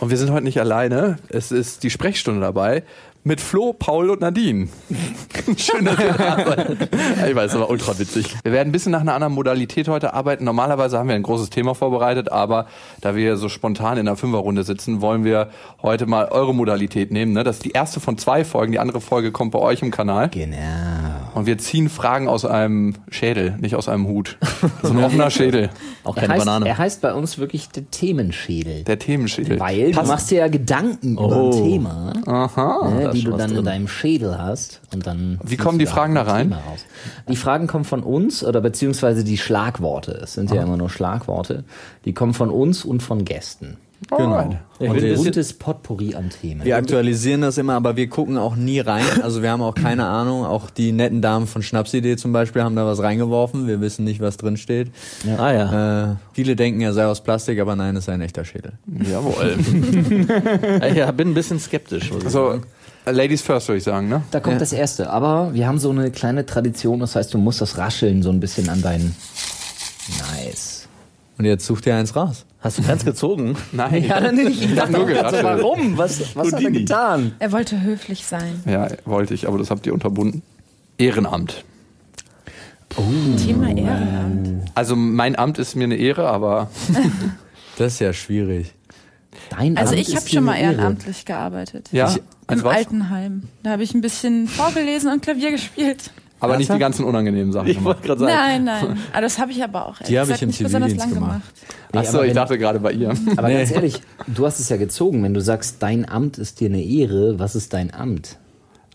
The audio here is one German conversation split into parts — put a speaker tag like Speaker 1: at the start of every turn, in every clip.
Speaker 1: Und wir sind heute nicht alleine. Es ist die Sprechstunde dabei mit Flo, Paul und Nadine. Schön, dass ihr da seid. Ich weiß, aber ultra witzig. Wir werden ein bisschen nach einer anderen Modalität heute arbeiten. Normalerweise haben wir ein großes Thema vorbereitet, aber da wir so spontan in der Fünferrunde sitzen, wollen wir heute mal eure Modalität nehmen. Ne? Das ist die erste von zwei Folgen. Die andere Folge kommt bei euch im Kanal.
Speaker 2: Genau.
Speaker 1: Und wir ziehen Fragen aus einem Schädel, nicht aus einem Hut. So ein offener Schädel.
Speaker 2: Auch
Speaker 3: Er
Speaker 2: keine
Speaker 3: heißt,
Speaker 2: Banane.
Speaker 3: er heißt bei uns wirklich der Themenschädel.
Speaker 1: Der Themenschädel.
Speaker 3: weil du machst dir ja Gedanken über
Speaker 2: Oh.
Speaker 3: ein Thema,
Speaker 1: Aha.
Speaker 3: ne, die du dann in
Speaker 2: drin.
Speaker 3: deinem Schädel hast. Und dann
Speaker 1: Wie kommen die Fragen da
Speaker 3: ein
Speaker 1: rein?
Speaker 3: Thema raus. Die Fragen kommen von uns oder beziehungsweise die Schlagworte. Es sind ja immer nur Schlagworte. Die kommen von uns und von Gästen.
Speaker 1: Genau.
Speaker 3: Und ein
Speaker 2: das
Speaker 3: buntes Potpourri an Themen.
Speaker 4: Wir aktualisieren das immer, aber wir gucken auch nie rein. Also wir haben auch keine Ahnung. Auch die netten Damen von Schnapsidee zum Beispiel haben da was reingeworfen. Wir wissen nicht, was drin steht.
Speaker 2: Ah ja.
Speaker 4: Äh, viele denken, er sei aus Plastik, aber nein, es sei ein echter Schädel.
Speaker 1: Jawohl.
Speaker 2: Ich ja, bin ein bisschen skeptisch. muss ich
Speaker 1: So,
Speaker 2: sagen.
Speaker 1: Ladies first würde ich sagen, ne?
Speaker 3: Da kommt
Speaker 4: Ja.
Speaker 3: das Erste. Aber wir haben so eine kleine Tradition. Das heißt, du musst das Rascheln so ein bisschen an deinen... Nice.
Speaker 4: Und jetzt sucht ihr eins raus.
Speaker 2: Hast du keins gezogen?
Speaker 1: Nein.
Speaker 3: Ja, dann nicht. Ich dachte
Speaker 1: nur
Speaker 3: gerade warum? Was, was hat er getan?
Speaker 5: Er wollte höflich sein.
Speaker 1: Ja, wollte ich, aber das habt ihr unterbunden. Ehrenamt.
Speaker 5: Thema Ehrenamt.
Speaker 1: Also mein Amt ist mir eine Ehre, aber
Speaker 4: Das ist ja schwierig.
Speaker 3: Dein
Speaker 5: Also
Speaker 3: Amt
Speaker 5: ich habe
Speaker 3: dir
Speaker 5: schon mal ehrenamtlich gearbeitet.
Speaker 1: ja,
Speaker 5: Im
Speaker 1: als was?
Speaker 5: Altenheim. Da habe ich ein bisschen vorgelesen und Klavier gespielt.
Speaker 1: Aber nicht die ganzen unangenehmen Sachen.
Speaker 2: Ich wollte gerade sagen.
Speaker 5: Nein, nein. Aber das habe ich aber auch.
Speaker 4: Die habe ich im
Speaker 5: gesagt, nicht besonders
Speaker 4: Zivildienst
Speaker 5: lang
Speaker 4: gemacht.
Speaker 3: Nee,
Speaker 1: Achso, ich dachte gerade bei ihr.
Speaker 3: Aber
Speaker 4: Nee.
Speaker 3: ganz ehrlich, du hast es ja gezogen. Wenn du sagst, dein Amt ist dir eine Ehre, was ist dein Amt?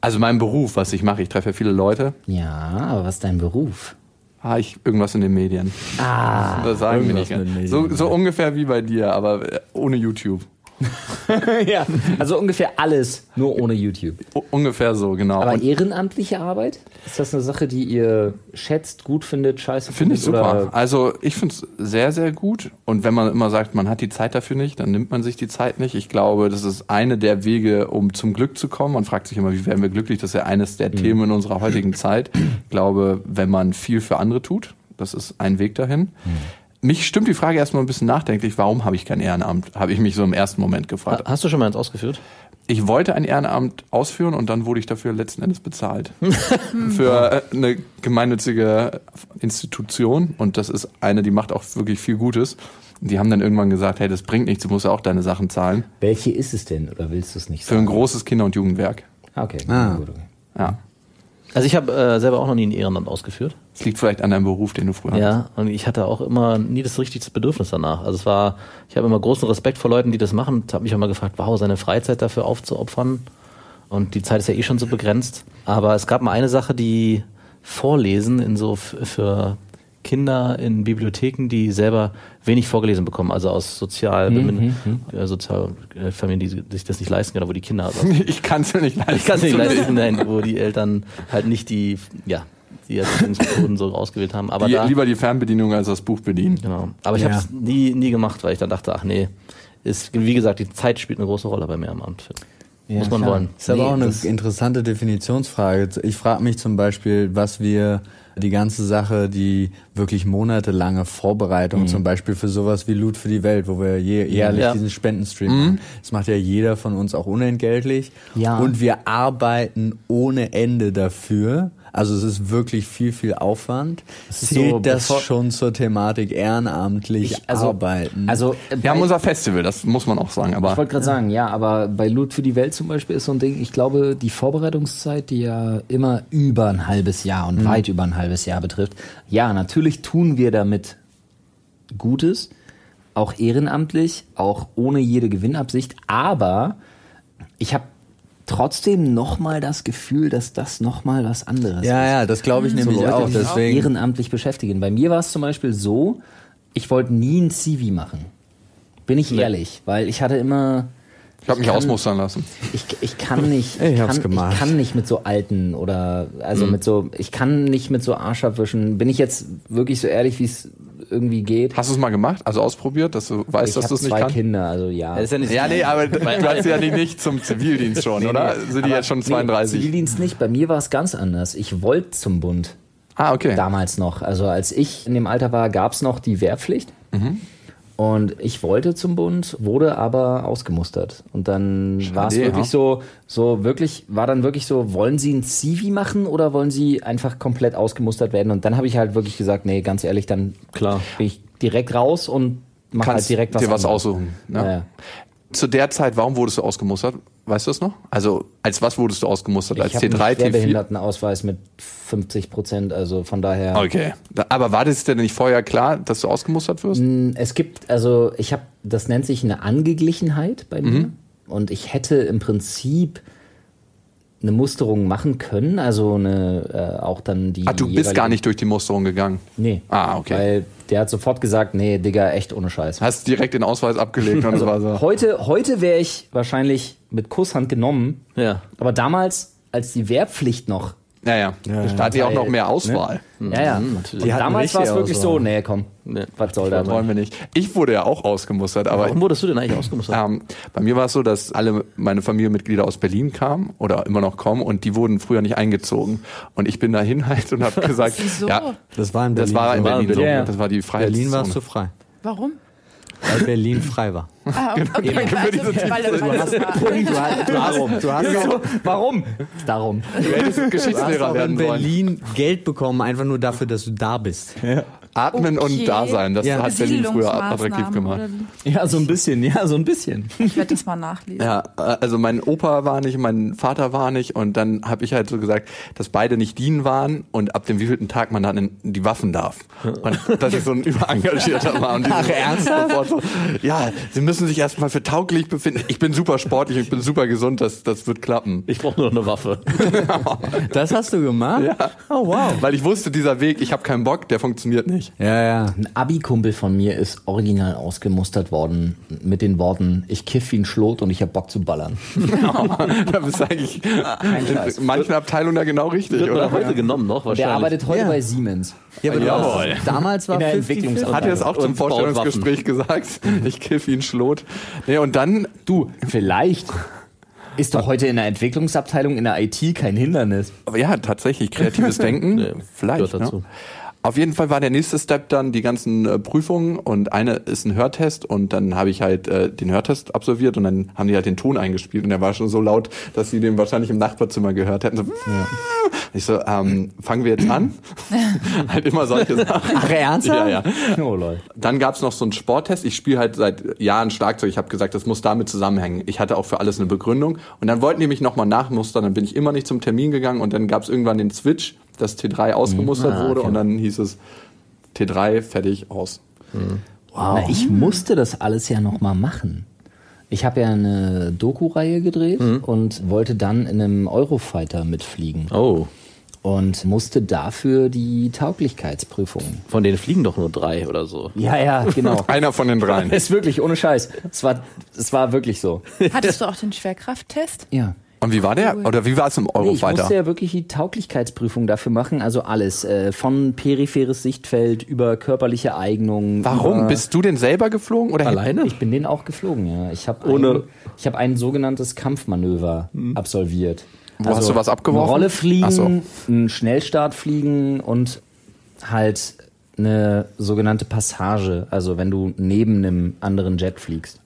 Speaker 1: Also mein Beruf, was ich mache, ich treffe ja viele Leute.
Speaker 3: Ja, aber was ist dein Beruf?
Speaker 1: Ah, ich irgendwas in den Medien.
Speaker 3: Ah,
Speaker 1: Das sagen wir nicht. So, so ungefähr wie bei dir, aber ohne YouTube.
Speaker 3: ja. Also ungefähr alles, nur ohne YouTube.
Speaker 1: U ungefähr so, genau.
Speaker 3: Aber
Speaker 1: Und
Speaker 3: ehrenamtliche Arbeit? Ist das eine Sache, die ihr schätzt, gut findet, scheiße
Speaker 1: Finde ich
Speaker 3: findet?
Speaker 1: super.
Speaker 3: Oder
Speaker 1: Also ich finde es sehr, sehr gut. Und wenn man immer sagt, man hat die Zeit dafür nicht, dann nimmt man sich die Zeit nicht. Ich glaube, das ist eine der Wege, um zum Glück zu kommen. Man fragt sich immer, wie werden wir glücklich? Das ist ja eines der Themen in unserer heutigen Zeit. Ich glaube, wenn man viel für andere tut, das ist ein Weg dahin. Mich stimmt die Frage erstmal ein bisschen nachdenklich, warum habe ich kein Ehrenamt? Habe ich mich so im ersten Moment gefragt.
Speaker 2: Hast du schon mal eins ausgeführt?
Speaker 1: Ich wollte ein Ehrenamt ausführen und dann wurde ich dafür letzten Endes bezahlt. Für äh, eine gemeinnützige Institution und das ist eine, die macht auch wirklich viel Gutes. Und Die haben dann irgendwann gesagt, hey, das bringt nichts, du musst ja auch deine Sachen zahlen.
Speaker 3: welche ist es denn? Oder willst du es nicht
Speaker 1: Für ein
Speaker 3: sagen?
Speaker 1: großes Kinder- und Jugendwerk.
Speaker 3: Ah, Okay,
Speaker 4: Ah.
Speaker 3: gut, okay.
Speaker 1: Ja.
Speaker 2: Also ich habe äh, selber auch noch nie ein Ehrenamt ausgeführt.
Speaker 1: Es liegt vielleicht an deinem Beruf, den du früher hattest.
Speaker 2: Ja, und ich hatte auch immer nie das richtige Bedürfnis danach. Also es war, ich habe immer großen Respekt vor Leuten, die das machen. Ich habe mich auch mal gefragt, wow, seine Freizeit dafür aufzuopfern. Und die Zeit ist ja eh schon so begrenzt. Aber es gab mal eine Sache, die Vorlesen in so für Kinder in Bibliotheken, die selber wenig vorgelesen bekommen, also aus sozial,
Speaker 3: Mhm,
Speaker 2: äh, sozial äh, Familien, die sich das nicht leisten können, wo die Kinder also
Speaker 1: Ich kann es mir nicht leisten.
Speaker 2: ich kann es nicht leisten, nein, wo die Eltern halt nicht die, ja, die Erziehungsmethoden so ausgewählt haben. Aber
Speaker 1: Die,
Speaker 2: da,
Speaker 1: lieber die Fernbedienung als das Buch bedienen.
Speaker 2: genau. Aber ich
Speaker 4: Ja.
Speaker 2: habe es nie, nie gemacht, weil ich dann dachte, ach nee, ist, wie gesagt, die Zeit spielt eine große Rolle bei mir am Amt.
Speaker 3: Ja,
Speaker 2: Muss man
Speaker 3: klar.
Speaker 2: wollen.
Speaker 4: Das ist aber
Speaker 3: Nee,
Speaker 4: auch eine interessante Definitionsfrage. Ich frage mich zum Beispiel, was wir die ganze Sache, die wirklich monatelange Vorbereitung, zum Beispiel für sowas wie Loot für die Welt, wo wir jährlich
Speaker 2: Ja.
Speaker 4: diesen Spendenstream machen. Das macht ja jeder von uns auch unentgeltlich.
Speaker 3: Ja.
Speaker 4: Und wir arbeiten ohne Ende dafür. Also es ist wirklich viel, viel Aufwand. Zählt
Speaker 3: so,
Speaker 4: das schon zur Thematik ehrenamtlich
Speaker 3: Ich, also,
Speaker 4: arbeiten?
Speaker 3: also
Speaker 1: Wir haben unser Festival, das muss man auch sagen.
Speaker 3: Ich
Speaker 1: Aber
Speaker 3: wollte gerade sagen, ja, aber bei Loot für die Welt zum Beispiel ist so ein Ding, ich glaube, die Vorbereitungszeit, die ja immer über ein halbes Jahr und weit über ein halbes Jahr betrifft, ja, natürlich tun wir damit Gutes, auch ehrenamtlich, auch ohne jede Gewinnabsicht, aber ich habe trotzdem nochmal das Gefühl, dass das nochmal was anderes
Speaker 4: ja,
Speaker 3: ist.
Speaker 4: ja, das glaube ich
Speaker 3: So
Speaker 4: nämlich
Speaker 3: Leute,
Speaker 4: auch.
Speaker 3: die sich
Speaker 4: Deswegen,
Speaker 3: ehrenamtlich beschäftigen. Bei mir war es zum Beispiel so, ich wollte nie ein CV machen. Bin ich ehrlich, weil ich hatte immer
Speaker 1: Ich habe mich
Speaker 3: kann-
Speaker 1: ausmustern lassen.
Speaker 3: Ich, ich kann nicht,
Speaker 4: Ich
Speaker 3: ich, kann,
Speaker 4: gemacht.
Speaker 3: ich kann nicht mit so alten oder also
Speaker 1: Mhm.
Speaker 3: mit so, ich kann nicht mit so Arsch abwischen. Bin ich jetzt wirklich so ehrlich, wie es irgendwie geht?
Speaker 1: Hast du es mal gemacht? Also ausprobiert, dass du weißt,
Speaker 3: ich
Speaker 1: dass du es nicht
Speaker 3: zwei
Speaker 1: kannst?
Speaker 3: Kinder, also ja.
Speaker 2: Ja, das ist ja nicht
Speaker 1: Ja, nee, aber du hast ja nicht, nicht zum Zivildienst schon, oder? Sind die jetzt schon
Speaker 3: nee,
Speaker 1: 32?
Speaker 3: Zivildienst nicht. Bei mir war es ganz anders. Ich wollte zum Bund.
Speaker 1: ah, okay.
Speaker 3: Damals noch. Also als ich in dem Alter war, gab es noch die Wehrpflicht.
Speaker 1: Mhm.
Speaker 3: Und ich wollte zum Bund, wurde aber ausgemustert. Und dann war es wirklich
Speaker 1: ja.
Speaker 3: so, so wirklich, war dann wirklich so, wollen Sie ein Civi machen oder wollen Sie einfach komplett ausgemustert werden? Und dann habe ich halt wirklich gesagt, nee, ganz ehrlich, dann
Speaker 2: Klar.
Speaker 3: bin ich direkt raus und mache halt direkt was
Speaker 1: dir was
Speaker 3: anderes.
Speaker 1: aussuchen. Ne?
Speaker 3: Ja.
Speaker 1: Zu der Zeit, warum wurdest du ausgemustert? Weißt du das noch? Also, als was wurdest du ausgemustert?
Speaker 3: Ich
Speaker 1: als
Speaker 3: habe
Speaker 1: T3,
Speaker 3: einen
Speaker 1: T4?
Speaker 3: Schwerbehindertenausweis mit 50 Prozent, also von daher.
Speaker 1: Okay. Aber war das denn nicht vorher klar, dass du ausgemustert wirst?
Speaker 3: Es gibt, also ich habe, das nennt sich eine Angeglichenheit bei mir.
Speaker 1: Mhm.
Speaker 3: Und ich hätte im Prinzip eine Musterung machen können, also eine, äh, auch dann die.
Speaker 1: Ah, du bist gar nicht durch die Musterung gegangen.
Speaker 3: Nee.
Speaker 1: Ah, okay.
Speaker 3: Weil der hat sofort gesagt, nee, Digga, echt ohne Scheiß.
Speaker 1: Hast direkt den Ausweis abgelegt und es war so.
Speaker 3: Heute, heute wäre ich wahrscheinlich mit Kusshand genommen.
Speaker 2: Ja.
Speaker 3: Aber damals, als die Wehrpflicht noch.
Speaker 1: Ja, ja. Da hat die auch noch mehr Auswahl.
Speaker 3: Ja, ja.
Speaker 4: Die hatten
Speaker 3: damals war es wirklich so, nee, komm,
Speaker 2: Nee.
Speaker 3: was soll das?
Speaker 1: Wollen wir nicht. Ich wurde ja auch ausgemustert, aber
Speaker 2: Warum wurdest du denn eigentlich ausgemustert?
Speaker 1: Ähm, bei mir war es so, dass alle meine Familienmitglieder aus Berlin kamen oder immer noch kommen und die wurden früher nicht eingezogen. Und ich bin dahin halt und habe gesagt,
Speaker 5: Wieso?
Speaker 1: ja,
Speaker 4: Das war in Berlin.
Speaker 1: das war in
Speaker 4: so.
Speaker 1: Berlin so.
Speaker 3: Ja, ja.
Speaker 1: Das war die Freiheitszone.
Speaker 4: Berlin warst du frei.
Speaker 5: Warum?
Speaker 4: Weil Berlin frei war.
Speaker 5: Ah, okay,
Speaker 1: Danke für
Speaker 5: also,
Speaker 1: diese?
Speaker 4: Du hast
Speaker 3: Warum? Darum.
Speaker 1: Du hättest Geschichtslehrer werden
Speaker 4: in
Speaker 1: sollen.
Speaker 4: Berlin Geld bekommen, einfach nur dafür, dass du da bist.
Speaker 1: Atmen
Speaker 5: Okay.
Speaker 1: und Dasein, das
Speaker 4: Ja.
Speaker 1: hat Berlin früher attraktiv gemacht.
Speaker 3: Ja, so ein bisschen, ja, so ein bisschen.
Speaker 5: Ich werde das mal nachlesen.
Speaker 1: Ja, äh, also mein Opa war nicht, mein Vater war nicht und dann habe ich halt so gesagt, dass beide nicht dienen waren und ab dem wievielten Tag man dann in die Waffen darf. Und dass ich so ein überengagierter war. Und die so sofort so, ja, sie müssen sich erstmal für tauglich befinden. Ich bin super sportlich, ich bin super gesund, das, das wird klappen.
Speaker 2: Ich brauche nur noch eine Waffe.
Speaker 4: Das hast du gemacht?
Speaker 1: Ja.
Speaker 4: Oh, wow.
Speaker 1: Weil ich wusste, dieser Weg, ich habe keinen Bock, der funktioniert nicht.
Speaker 4: Ja, ja.
Speaker 3: Ein Abi-Kumpel von mir ist original ausgemustert worden mit den Worten, ich kiff wie ein Schlot und ich hab Bock zu ballern.
Speaker 1: da bist du eigentlich in manchen Abteilungen ja genau richtig,
Speaker 2: Wird
Speaker 1: oder?
Speaker 2: heute genommen noch wahrscheinlich.
Speaker 3: Der arbeitet heute
Speaker 4: Ja.
Speaker 3: bei Siemens.
Speaker 4: Ja aber
Speaker 1: Jawohl.
Speaker 4: hast, damals war
Speaker 3: In der
Speaker 4: 50-50.
Speaker 3: Entwicklungsarbeit.
Speaker 1: Hat er es auch zum Vorstellungsgespräch gesagt? Ich kiff ein Schlot. Nee, und dann,
Speaker 3: Du, vielleicht ist doch heute in der Entwicklungsabteilung in der IT kein Hindernis.
Speaker 1: Aber ja, tatsächlich, kreatives Denken,
Speaker 2: Nee,
Speaker 1: vielleicht.
Speaker 2: gehört dazu.
Speaker 1: Ne? Auf jeden Fall war der nächste Step dann die ganzen äh, Prüfungen und eine ist ein Hörtest und dann habe ich halt äh, den Hörtest absolviert und dann haben die halt den Ton eingespielt und der war schon so laut, dass sie den wahrscheinlich im Nachbarzimmer gehört hätten. So, Ich so, ähm, fangen wir jetzt an? halt immer solche Sachen.
Speaker 4: Ach, ernsthaft?
Speaker 1: Ja, ja.
Speaker 3: Oh lol.
Speaker 1: Dann gab's noch so einen Sporttest. Ich spiele halt seit Jahren Schlagzeug. Ich habe gesagt, das muss damit zusammenhängen. Ich hatte auch für alles eine Begründung. Und dann wollten die mich nochmal nachmustern. Dann bin ich immer nicht zum Termin gegangen. Und dann gab's irgendwann den Switch, dass T3 ausgemustert
Speaker 3: Ah,
Speaker 1: wurde.
Speaker 3: okay.
Speaker 1: Und dann hieß es T3, fertig, aus.
Speaker 3: Na, ich musste das alles ja noch mal machen. Ich habe ja eine Doku-Reihe gedreht und wollte dann in einem Eurofighter mitfliegen
Speaker 2: Oh,
Speaker 3: und musste dafür die Tauglichkeitsprüfung.
Speaker 2: von denen fliegen doch nur drei oder so.
Speaker 3: Ja, ja, genau.
Speaker 1: Einer von den dreien.
Speaker 3: ist wirklich ohne Scheiß. Es war, es war wirklich so.
Speaker 5: Hattest du auch den Schwerkrafttest?
Speaker 3: Ja.
Speaker 1: Und wie war der? Oder wie war es im
Speaker 3: Nee, ich
Speaker 1: Eurofighter?
Speaker 3: musste ja wirklich die Tauglichkeitsprüfung dafür machen, also alles. Äh, von peripheres Sichtfeld über körperliche Eignung.
Speaker 1: Warum?
Speaker 3: Über,
Speaker 1: Bist du denn selber geflogen? Oder
Speaker 2: Alleine?
Speaker 3: Ich bin den auch geflogen, ja. Ich habe
Speaker 2: Ohne-
Speaker 3: ein, ich hab ein sogenanntes Kampfmanöver absolviert.
Speaker 1: Wo hast du was abgeworfen?
Speaker 3: Eine Rolle fliegen,
Speaker 1: so.
Speaker 3: einen Schnellstart fliegen und halt eine sogenannte Passage, also wenn du neben einem anderen Jet fliegst.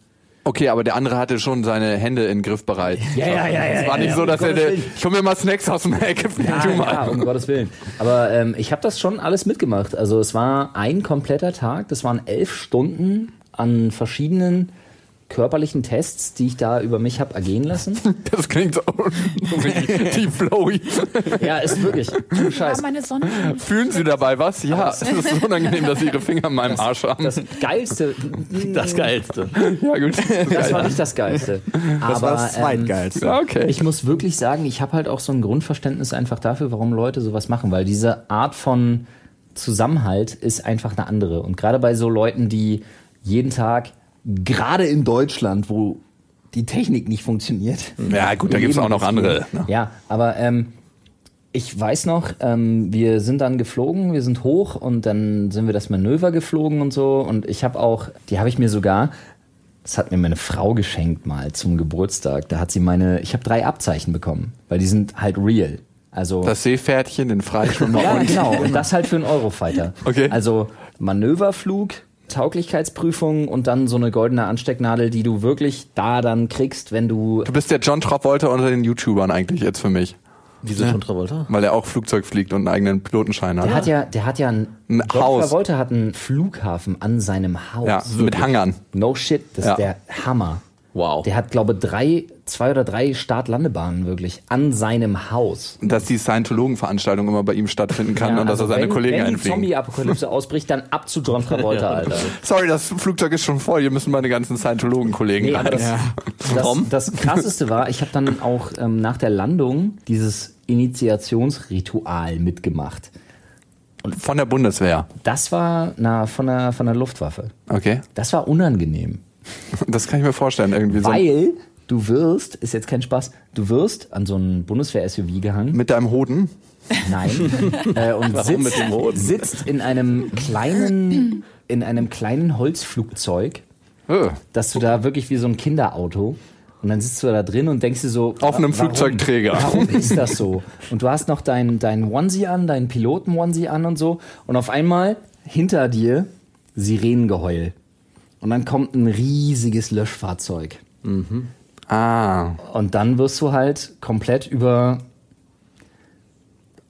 Speaker 1: Okay, aber der andere hatte schon seine Hände in Griff bereit.
Speaker 3: Ja, ja, ja,
Speaker 1: Es
Speaker 3: ja,
Speaker 1: war
Speaker 3: ja,
Speaker 1: nicht
Speaker 3: ja,
Speaker 1: so,
Speaker 3: um
Speaker 1: dass er, der, ich hol mir mal Snacks aus dem Ecke, flieg du
Speaker 3: Ja,
Speaker 1: mal.
Speaker 3: ja, um Gottes Willen. Aber ähm, ich habe das schon alles mitgemacht. Also es war ein kompletter Tag. Das waren elf Stunden an verschiedenen körperlichen Tests, die ich da über mich habe ergehen lassen.
Speaker 1: Das klingt so die flowy.
Speaker 3: ja, ist wirklich. Du
Speaker 5: Ja,
Speaker 3: Scheiß.
Speaker 5: meine Sonne.
Speaker 1: Fühlen Sie dabei was? Ja, es ist unangenehm, dass Sie Ihre Finger in meinem Arsch haben.
Speaker 3: Das Geilste.
Speaker 2: Das Geilste.
Speaker 1: ja, gut.
Speaker 3: Das war nicht das Geilste.
Speaker 4: Das
Speaker 3: Aber
Speaker 4: war das
Speaker 3: ähm,
Speaker 4: Zweitgeilste.
Speaker 1: Ja, okay.
Speaker 3: ich muss wirklich sagen, ich habe halt auch so ein Grundverständnis einfach dafür, warum Leute sowas machen, weil diese Art von Zusammenhalt ist einfach eine andere. Und gerade bei so Leuten, die jeden Tag, gerade in Deutschland, wo die Technik nicht funktioniert.
Speaker 1: Ja, gut, da gibt's
Speaker 3: leben
Speaker 1: auch noch andere, ne?
Speaker 3: Ja, aber ähm, ich weiß noch, ähm, wir sind dann geflogen, wir sind hoch und dann sind wir das Manöver geflogen und so. Und ich habe auch, die habe ich mir sogar, das hat mir meine Frau geschenkt mal zum Geburtstag. Da hat sie meine, ich habe drei Abzeichen bekommen, weil die sind halt real. Also
Speaker 1: Das Seepferdchen, den Freischwimmer
Speaker 3: ja, genau. Und das halt für einen Eurofighter.
Speaker 1: Okay.
Speaker 3: Also Manöverflug, Tauglichkeitsprüfung und dann so eine goldene Anstecknadel, die du wirklich da dann kriegst, wenn du.
Speaker 1: Du bist der John Travolta unter den YouTubern eigentlich jetzt für mich.
Speaker 2: Wieso schon Travolta?
Speaker 1: Weil er auch Flugzeug fliegt und einen eigenen Pilotenschein hat.
Speaker 3: Der hat ja, der hat ja ein,
Speaker 1: Ein
Speaker 3: John
Speaker 1: Haus.
Speaker 3: Travolta hat einen Flughafen an seinem Haus.
Speaker 1: ja, mit Hangern.
Speaker 3: No shit, das
Speaker 1: Ja.
Speaker 3: ist der Hammer.
Speaker 2: Wow.
Speaker 3: Der hat, glaube drei, zwei oder drei Start-Landebahnen wirklich an seinem Haus.
Speaker 1: Dass die Scientologen-Veranstaltung immer bei ihm stattfinden kann
Speaker 3: Ja,
Speaker 1: und dass
Speaker 3: also
Speaker 1: er seine
Speaker 3: wenn,
Speaker 1: Kollegen
Speaker 3: Wenn die
Speaker 1: einfliegen.
Speaker 3: Zombie-Apokalypse ausbricht, dann ab zu John Travolta, Alter.
Speaker 1: Sorry, das Flugzeug ist schon voll. Hier müssen meine ganzen Scientologen-Kollegen
Speaker 3: Nee,
Speaker 1: rein.
Speaker 3: aber das, das, das krasseste war, ich habe dann auch ähm, nach der Landung dieses Initiationsritual mitgemacht.
Speaker 1: Von der Bundeswehr.
Speaker 3: Das war na, von, der, von der Luftwaffe.
Speaker 1: Okay.
Speaker 3: Das war unangenehm.
Speaker 1: Das kann ich mir vorstellen. Irgendwie so
Speaker 3: Weil du wirst, ist jetzt kein Spaß, du wirst an so ein Bundeswehr-SUV gehangen.
Speaker 1: mit deinem Hoden.
Speaker 3: Nein. äh, und
Speaker 2: Warum
Speaker 3: sitzt,
Speaker 2: mit dem Hoden?
Speaker 3: sitzt in einem kleinen, in einem kleinen Holzflugzeug,
Speaker 1: Äh.
Speaker 3: dass du da wirklich wie so ein Kinderauto und dann sitzt du da drin und denkst dir so
Speaker 1: Auf einem
Speaker 3: wa- warum?
Speaker 1: Flugzeugträger.
Speaker 3: Warum ist das so? Und du hast noch deinen dein Onesie an, deinen Piloten-Onesie an und so und auf einmal hinter dir Sirenengeheul. Und dann kommt ein riesiges Löschfahrzeug.
Speaker 1: Ah.
Speaker 3: Und dann wirst du halt komplett über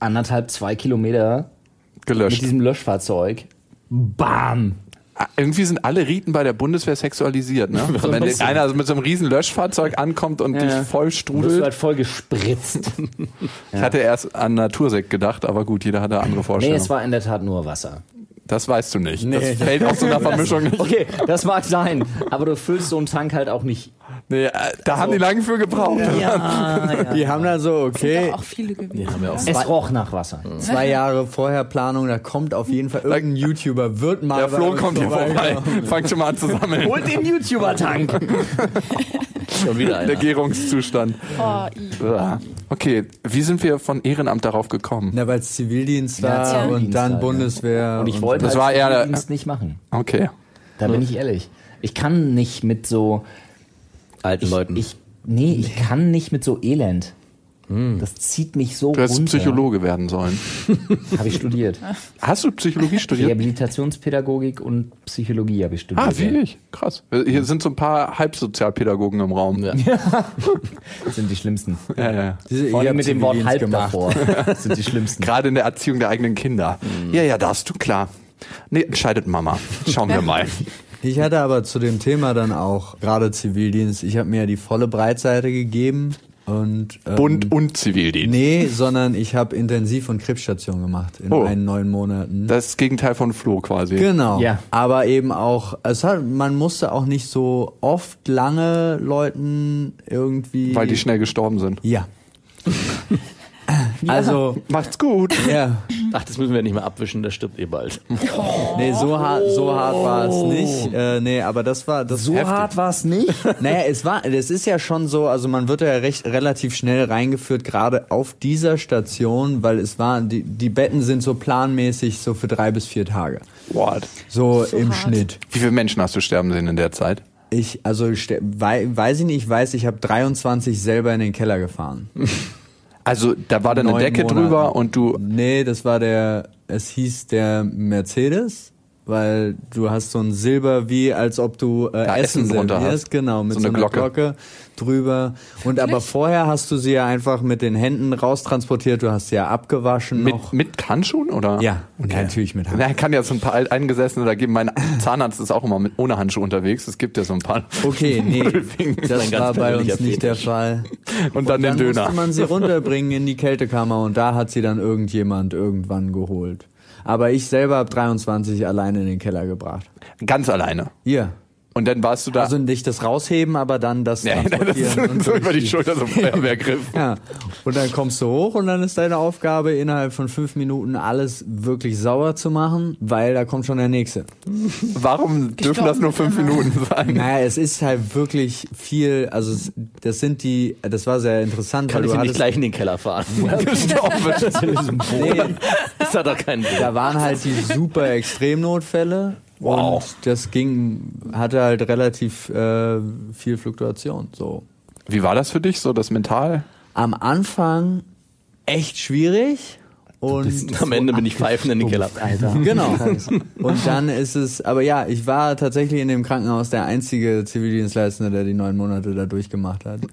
Speaker 3: anderthalb, zwei Kilometer mit
Speaker 1: Gelöscht.
Speaker 3: diesem Löschfahrzeug. Bam!
Speaker 1: Ah, Irgendwie sind alle Riten bei der Bundeswehr sexualisiert, ne?
Speaker 3: So ein
Speaker 1: Wenn einer mit so einem riesen Löschfahrzeug ankommt und dich voll
Speaker 3: Du wirst
Speaker 1: strudelt.
Speaker 3: halt voll gespritzt.
Speaker 1: Ich hatte erst an Natursekt gedacht, aber gut, jeder hatte andere
Speaker 3: nee,
Speaker 1: Vorstellungen.
Speaker 3: es war in der Tat nur Wasser.
Speaker 1: Das weißt du nicht. das fällt aus so einer Vermischung nicht.
Speaker 3: Okay, das mag sein, aber du füllst so einen Tank halt auch nicht.
Speaker 1: Nee, äh, da haben die lange für gebraucht.
Speaker 3: Ja, ja.
Speaker 4: Die haben da so, okay,
Speaker 5: Auch viele gewesen.
Speaker 2: haben wir auch.
Speaker 3: Es roch nach Wasser.
Speaker 4: zwei Jahre vorher Planung, da kommt auf jeden Fall irgendein YouTuber, wird mal
Speaker 1: Der Flo kommt hier vorbei. Fangt schon mal an zu sammeln.
Speaker 3: Holt den YouTuber-Tank!
Speaker 2: Schon wieder
Speaker 1: Der
Speaker 2: einer.
Speaker 1: Gärungszustand.
Speaker 5: Oh.
Speaker 1: Okay, wie sind wir von Ehrenamt darauf gekommen?
Speaker 4: Na, weil es Zivildienst
Speaker 3: Ja,
Speaker 4: war
Speaker 3: Zivildienst
Speaker 4: und dann
Speaker 3: ja.
Speaker 4: Bundeswehr.
Speaker 3: Und ich wollte
Speaker 1: Das
Speaker 3: halt
Speaker 1: war
Speaker 3: Zivildienst nicht machen.
Speaker 1: Okay.
Speaker 3: Da bin ich ehrlich. Ich kann nicht mit so
Speaker 2: Alten
Speaker 3: ich,
Speaker 2: Leuten.
Speaker 3: Ich, nee, ich kann nicht mit so Elend. Das zieht mich so
Speaker 1: Du hättest
Speaker 3: runter.
Speaker 1: Psychologe werden sollen.
Speaker 3: Habe ich studiert.
Speaker 1: Hast du Psychologie studiert?
Speaker 3: Rehabilitationspädagogik und Psychologie habe ich studiert.
Speaker 1: Ah, wie ich. Krass. Hier sind so ein paar Halbsozialpädagogen im Raum.
Speaker 2: Ja.
Speaker 3: Das sind die schlimmsten.
Speaker 1: Ja, ja.
Speaker 4: Diese-
Speaker 3: Vor allem mit dem Wort halb
Speaker 4: gemacht.
Speaker 3: davor. Das sind die schlimmsten.
Speaker 1: Gerade in der Erziehung der eigenen Kinder. Ja, ja, darfst du, klar. Nee, entscheidet Mama. Schauen wir mal.
Speaker 4: Ich hatte aber zu dem Thema dann auch, gerade Zivildienst, ich habe mir ja die volle Breitseite gegeben und ähm,
Speaker 1: Bund und Zivildienst.
Speaker 4: Nee, sondern ich habe Intensiv- und Krebsstation gemacht in
Speaker 1: Oh.
Speaker 4: einen neun Monaten.
Speaker 1: Das ist das Gegenteil von Flo quasi.
Speaker 4: Genau.
Speaker 3: Ja.
Speaker 4: Aber eben auch, es hat, man musste auch nicht so oft lange Leuten irgendwie.
Speaker 1: Weil die schnell gestorben sind.
Speaker 4: Ja. Also,
Speaker 1: Macht's gut.
Speaker 4: ja.
Speaker 2: Ach, das müssen wir nicht mehr abwischen, der stirbt eh bald.
Speaker 4: Nee, so hart, so hart war es nicht. Äh, nee, aber das war das
Speaker 3: So hart war es nicht.
Speaker 4: Naja, es war, das ist ja schon so, also man wird ja recht relativ schnell reingeführt, gerade auf dieser Station, weil es war, die, die Betten sind so planmäßig so für drei bis vier Tage.
Speaker 1: What?
Speaker 4: So,
Speaker 5: So
Speaker 4: im
Speaker 5: hart.
Speaker 4: Schnitt.
Speaker 1: Wie viele Menschen hast du sterben sehen in der Zeit?
Speaker 4: Ich, also wei, weiß ich nicht, ich weiß, ich habe 23 selber in den Keller gefahren.
Speaker 1: Also, da war dann eine Decke
Speaker 4: Monaten.
Speaker 1: drüber und du.
Speaker 4: Nee, das war der, es hieß der Mercedes, weil du hast so ein Silber, wie als ob du äh,
Speaker 1: Da
Speaker 4: Essen,
Speaker 1: Essen drunter hast.
Speaker 4: genau, mit
Speaker 1: So
Speaker 4: so,
Speaker 1: eine
Speaker 4: einer
Speaker 1: Glocke.
Speaker 4: Glocke. drüber. Und aber vorher hast du sie ja einfach mit den Händen raustransportiert, du hast sie ja abgewaschen noch.
Speaker 1: Mit, mit Handschuhen oder?
Speaker 4: Ja, natürlich mit Hand.
Speaker 1: Na, kann ja so ein paar Alteingesessene da geben. Mein Zahnarzt ist auch immer mit ohne Handschuhe unterwegs. Es gibt ja so ein paar.
Speaker 4: Okay, nee, das war bei uns nicht der. Fall.
Speaker 1: Und dann den
Speaker 4: dann
Speaker 1: Döner.
Speaker 4: musste man sie runterbringen in die Kältekammer und da hat sie dann irgendjemand irgendwann geholt. Aber ich selber habe 23 alleine in den Keller gebracht.
Speaker 1: Ganz alleine.
Speaker 4: Hier.
Speaker 1: Und dann warst du da.
Speaker 4: Also nicht das rausheben, aber dann das
Speaker 1: ja, das so über die Schulter so ein Feuerwehrgriff.
Speaker 4: Ja, und dann kommst du hoch und dann ist deine Aufgabe, innerhalb von fünf Minuten alles wirklich sauer zu machen, weil da kommt schon der nächste.
Speaker 1: Warum dürfen das nur fünf Minuten sein?
Speaker 4: Naja, es ist halt wirklich viel, also es- das sind die, das war sehr interessant,
Speaker 2: Kann
Speaker 4: weil
Speaker 2: ich
Speaker 4: du
Speaker 2: nicht
Speaker 4: hattest,
Speaker 2: gleich in den Keller fahren.
Speaker 1: Gestorben wird.
Speaker 4: nee,
Speaker 2: Das hat doch keinen Sinn.
Speaker 4: da waren halt die super Extremnotfälle
Speaker 1: Wow.
Speaker 4: und das ging, hatte halt relativ äh, viel Fluktuation, so.
Speaker 1: Wie war das für dich, so das Mental?
Speaker 4: Am Anfang echt schwierig und
Speaker 2: Am Ende bin ich pfeifend in den Keller.
Speaker 3: Alter.
Speaker 4: Genau. Und dann ist es, aber ja, ich war tatsächlich in dem Krankenhaus der einzige Zivildienstleistende, der die neun Monate da durchgemacht hat.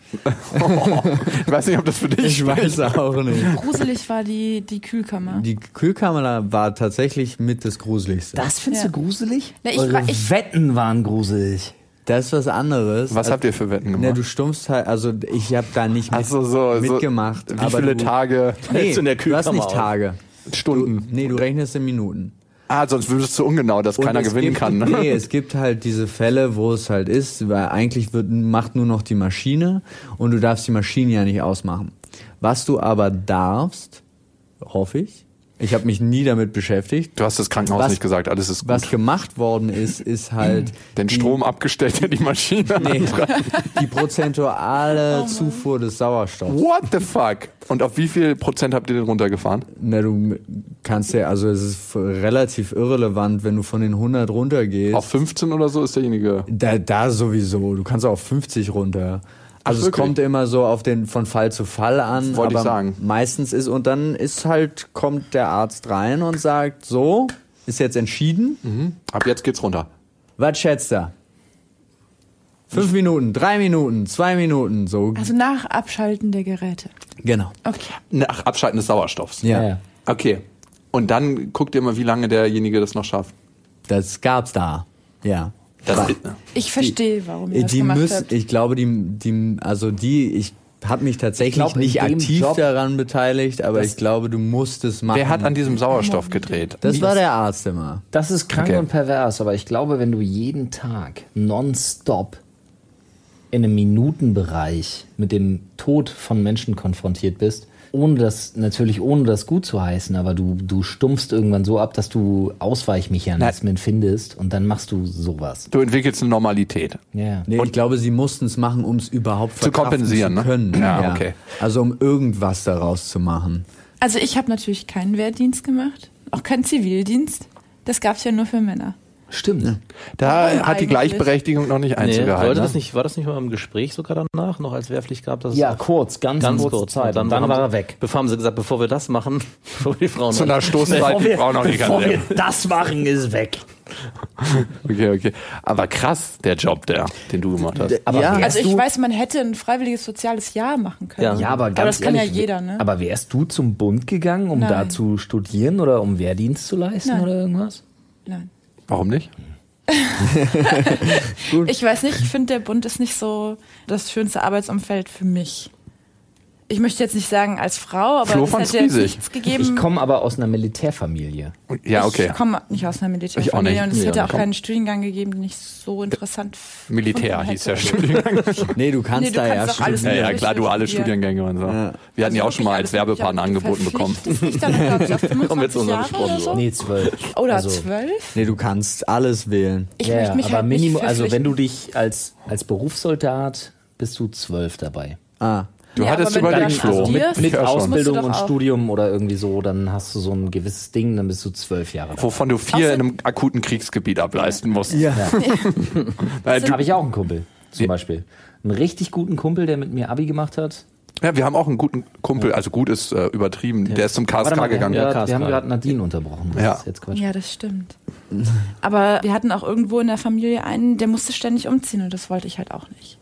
Speaker 1: Ich weiß nicht, ob das für dich
Speaker 4: Ich weiß auch nicht.
Speaker 5: Gruselig war die, die Kühlkammer.
Speaker 4: Die Kühlkammer war tatsächlich mit das Gruseligste.
Speaker 3: Das findest
Speaker 5: Ja.
Speaker 3: du gruselig?
Speaker 5: Na, ich
Speaker 3: Eure
Speaker 5: war- ich-
Speaker 3: Wetten waren gruselig.
Speaker 4: Das ist was anderes.
Speaker 1: Was habt ihr für Wetten gemacht?
Speaker 4: Ne, du stumpfst halt, also ich habe da nicht mit,
Speaker 1: so, so, so.
Speaker 4: mitgemacht.
Speaker 1: Wie
Speaker 4: aber
Speaker 1: viele
Speaker 4: du,
Speaker 1: Tage,
Speaker 4: Nee,
Speaker 2: Hältst du in der
Speaker 4: du hast
Speaker 2: Kühlkammer
Speaker 4: nicht
Speaker 2: auf?
Speaker 4: Tage. Du,
Speaker 1: Stunden?
Speaker 4: nee, du rechnest in Minuten.
Speaker 1: Ah, sonst würdest du ungenau, dass
Speaker 4: Und
Speaker 1: keiner
Speaker 4: es
Speaker 1: gewinnen
Speaker 4: gibt,
Speaker 1: kann. Ne?
Speaker 4: Nee, es gibt halt diese Fälle, wo es halt ist, weil eigentlich wird, macht nur noch die Maschine und du darfst die Maschine ja nicht ausmachen. Was du aber darfst, hoffe ich, ich habe mich nie damit beschäftigt,
Speaker 1: Du hast das Krankenhaus
Speaker 4: Was-
Speaker 1: nicht gesagt, alles ist gut.
Speaker 4: was gemacht worden ist, ist halt
Speaker 1: Den
Speaker 4: die,
Speaker 1: Strom abgestellt, der die Maschine
Speaker 4: nee, die prozentuale Zufuhr des Sauerstoffs.
Speaker 1: What the fuck? Und auf wie viel Prozent habt ihr den runtergefahren?
Speaker 4: Na, du kannst ja, also es ist relativ irrelevant, wenn du von den 100 runtergehst.
Speaker 1: Auf 15 oder so ist derjenige.
Speaker 4: Da, da sowieso. Du kannst auch auf 50 runter. Also es kommt immer so auf den von Fall zu Fall an.
Speaker 1: Wollte ich
Speaker 4: aber
Speaker 1: sagen.
Speaker 4: Meistens ist und dann ist halt kommt der Arzt rein und sagt so ist jetzt entschieden.
Speaker 1: Ab jetzt geht's runter.
Speaker 4: Was schätzt er? Fünf Minuten, drei Minuten, zwei Minuten, so
Speaker 5: Also nach Abschalten der Geräte.
Speaker 4: genau.
Speaker 5: Okay.
Speaker 1: Nach Abschalten des Sauerstoffs.
Speaker 4: Ja,
Speaker 3: Ja, ja.
Speaker 1: Okay. Und dann guckt ihr mal, wie lange derjenige das noch schafft.
Speaker 4: das gab's da. Ja.
Speaker 1: Das,
Speaker 5: Ich verstehe, warum ihr das
Speaker 4: die
Speaker 5: gemacht
Speaker 4: müssen,
Speaker 5: habt.
Speaker 4: ich glaube, die, die, also die, ich habe mich tatsächlich
Speaker 3: glaub,
Speaker 4: nicht aktiv
Speaker 3: Job-
Speaker 4: daran beteiligt, aber ich glaube, du musst es machen.
Speaker 1: wer hat an diesem Sauerstoff gedreht?
Speaker 4: das war der Arzt immer.
Speaker 3: Das ist krank
Speaker 1: Okay.
Speaker 3: und pervers, aber ich glaube, wenn du jeden Tag nonstop in einem Minutenbereich mit dem Tod von Menschen konfrontiert bist, ohne das, natürlich ohne das gut zu heißen, aber du, du stumpfst irgendwann so ab, dass du Ausweichmechanismen findest und dann machst du sowas.
Speaker 1: Du entwickelst eine Normalität.
Speaker 3: Ja.
Speaker 4: Nee, ich glaube, sie mussten es machen, um es überhaupt
Speaker 1: Zu kompensieren,
Speaker 4: zu
Speaker 1: ne?
Speaker 4: können.
Speaker 1: Ja, okay.
Speaker 4: Also um irgendwas daraus zu machen.
Speaker 5: Also ich habe natürlich keinen Wehrdienst gemacht, auch keinen Zivildienst. Das gab's ja nur für Männer.
Speaker 3: Stimmt.
Speaker 1: Da
Speaker 5: Warum
Speaker 1: hat die? Gleichberechtigung noch nicht
Speaker 2: Nee,
Speaker 1: Einzug gehalten.
Speaker 2: sollte
Speaker 1: ne?
Speaker 2: das nicht, war das nicht mal im Gespräch sogar danach, noch als Wehrpflicht gab? Dass es
Speaker 3: Ja, kurz, ganz,
Speaker 2: ganz
Speaker 3: kurze
Speaker 2: kurz.
Speaker 3: Zeit. Dann,
Speaker 2: haben
Speaker 3: war er weg.
Speaker 2: Bevor haben sie gesagt, bevor wir das machen, bevor wir die Frauen
Speaker 1: Zu einer Stoßzeit, die Frau noch nicht
Speaker 3: bevor
Speaker 1: kann.
Speaker 3: wir das machen, ist weg.
Speaker 1: Okay, okay. Aber krass, der Job, der, den du gemacht hast.
Speaker 3: Aber
Speaker 4: Ja.
Speaker 5: Also ich weiß, man hätte ein freiwilliges soziales Jahr machen können.
Speaker 2: Ja.
Speaker 3: Ja, aber ganz
Speaker 5: aber das kann
Speaker 3: ehrlich,
Speaker 5: ja jeder, ne?
Speaker 3: Aber wärst du zum Bund gegangen, um
Speaker 5: Nein.
Speaker 3: da zu studieren oder um Wehrdienst zu leisten
Speaker 5: Nein.
Speaker 3: oder irgendwas?
Speaker 5: Nein.
Speaker 1: Warum nicht?
Speaker 5: Ich weiß nicht, ich finde, der Bund ist nicht so das schönste Arbeitsumfeld für mich. Ich möchte jetzt nicht sagen als Frau, aber
Speaker 1: Flo
Speaker 5: es
Speaker 1: fand's
Speaker 5: jetzt
Speaker 1: riesig.
Speaker 5: nichts gegeben.
Speaker 3: Ich komme aber aus einer Militärfamilie.
Speaker 1: Ja, okay.
Speaker 5: Ich komme nicht aus einer
Speaker 1: Ich auch
Speaker 5: Militärfamilie
Speaker 1: nicht.
Speaker 5: und es
Speaker 1: Nee,
Speaker 5: hätte auch keinen Studiengang gegeben, den ich so interessant f-
Speaker 1: Militär hieß
Speaker 5: hätte.
Speaker 1: Studiengang.
Speaker 4: Nee, du kannst
Speaker 5: Nee, du
Speaker 4: da
Speaker 5: kannst
Speaker 4: ja studieren.
Speaker 1: Ja, ja, klar, duale. Studiengänge und so.
Speaker 4: Ja.
Speaker 1: Wir hatten ja auch
Speaker 5: Also
Speaker 1: schon mal als Werbepartner angeboten bekommen.
Speaker 5: verpflichtest dich dann, glaub ich, auf 25
Speaker 2: Kommen wir zu unserem
Speaker 5: Jahre oder so?
Speaker 3: Nee, zwölf.
Speaker 5: Oder
Speaker 3: also,
Speaker 5: zwölf?
Speaker 4: Nee, du kannst alles wählen.
Speaker 5: Ich
Speaker 3: ja,
Speaker 5: möchte mich
Speaker 3: aber
Speaker 5: halt
Speaker 3: Minimum, also wenn du dich als, als Berufssoldat bist du zwölf dabei.
Speaker 4: Ah,
Speaker 1: Du
Speaker 5: Ja,
Speaker 1: hattest überlegt, Flo.
Speaker 3: Mit
Speaker 1: Ja, schon.
Speaker 3: Ausbildung und. Studium oder irgendwie so, dann hast du so ein gewisses Ding, dann bist du zwölf Jahre dabei.
Speaker 1: Wovon du vier
Speaker 5: Außer-
Speaker 1: in einem akuten Kriegsgebiet ableisten musst.
Speaker 4: ja.
Speaker 1: Nein, du,
Speaker 3: Habe ich auch einen Kumpel, zum
Speaker 1: Ja.
Speaker 3: Beispiel. Einen richtig guten Kumpel, der mit mir Abi gemacht hat.
Speaker 1: ja, wir haben auch einen guten Kumpel, also gut ist äh, übertrieben, der ist zum KSK
Speaker 3: mal, wir haben
Speaker 1: gegangen.
Speaker 3: grad-
Speaker 2: Ja,
Speaker 3: wir haben gerade Nadine unterbrochen. Das
Speaker 1: Ja.
Speaker 3: ist jetzt Quatsch.
Speaker 5: Ja, das stimmt. Aber wir hatten auch irgendwo in der Familie einen, der musste ständig umziehen und das wollte ich halt auch nicht.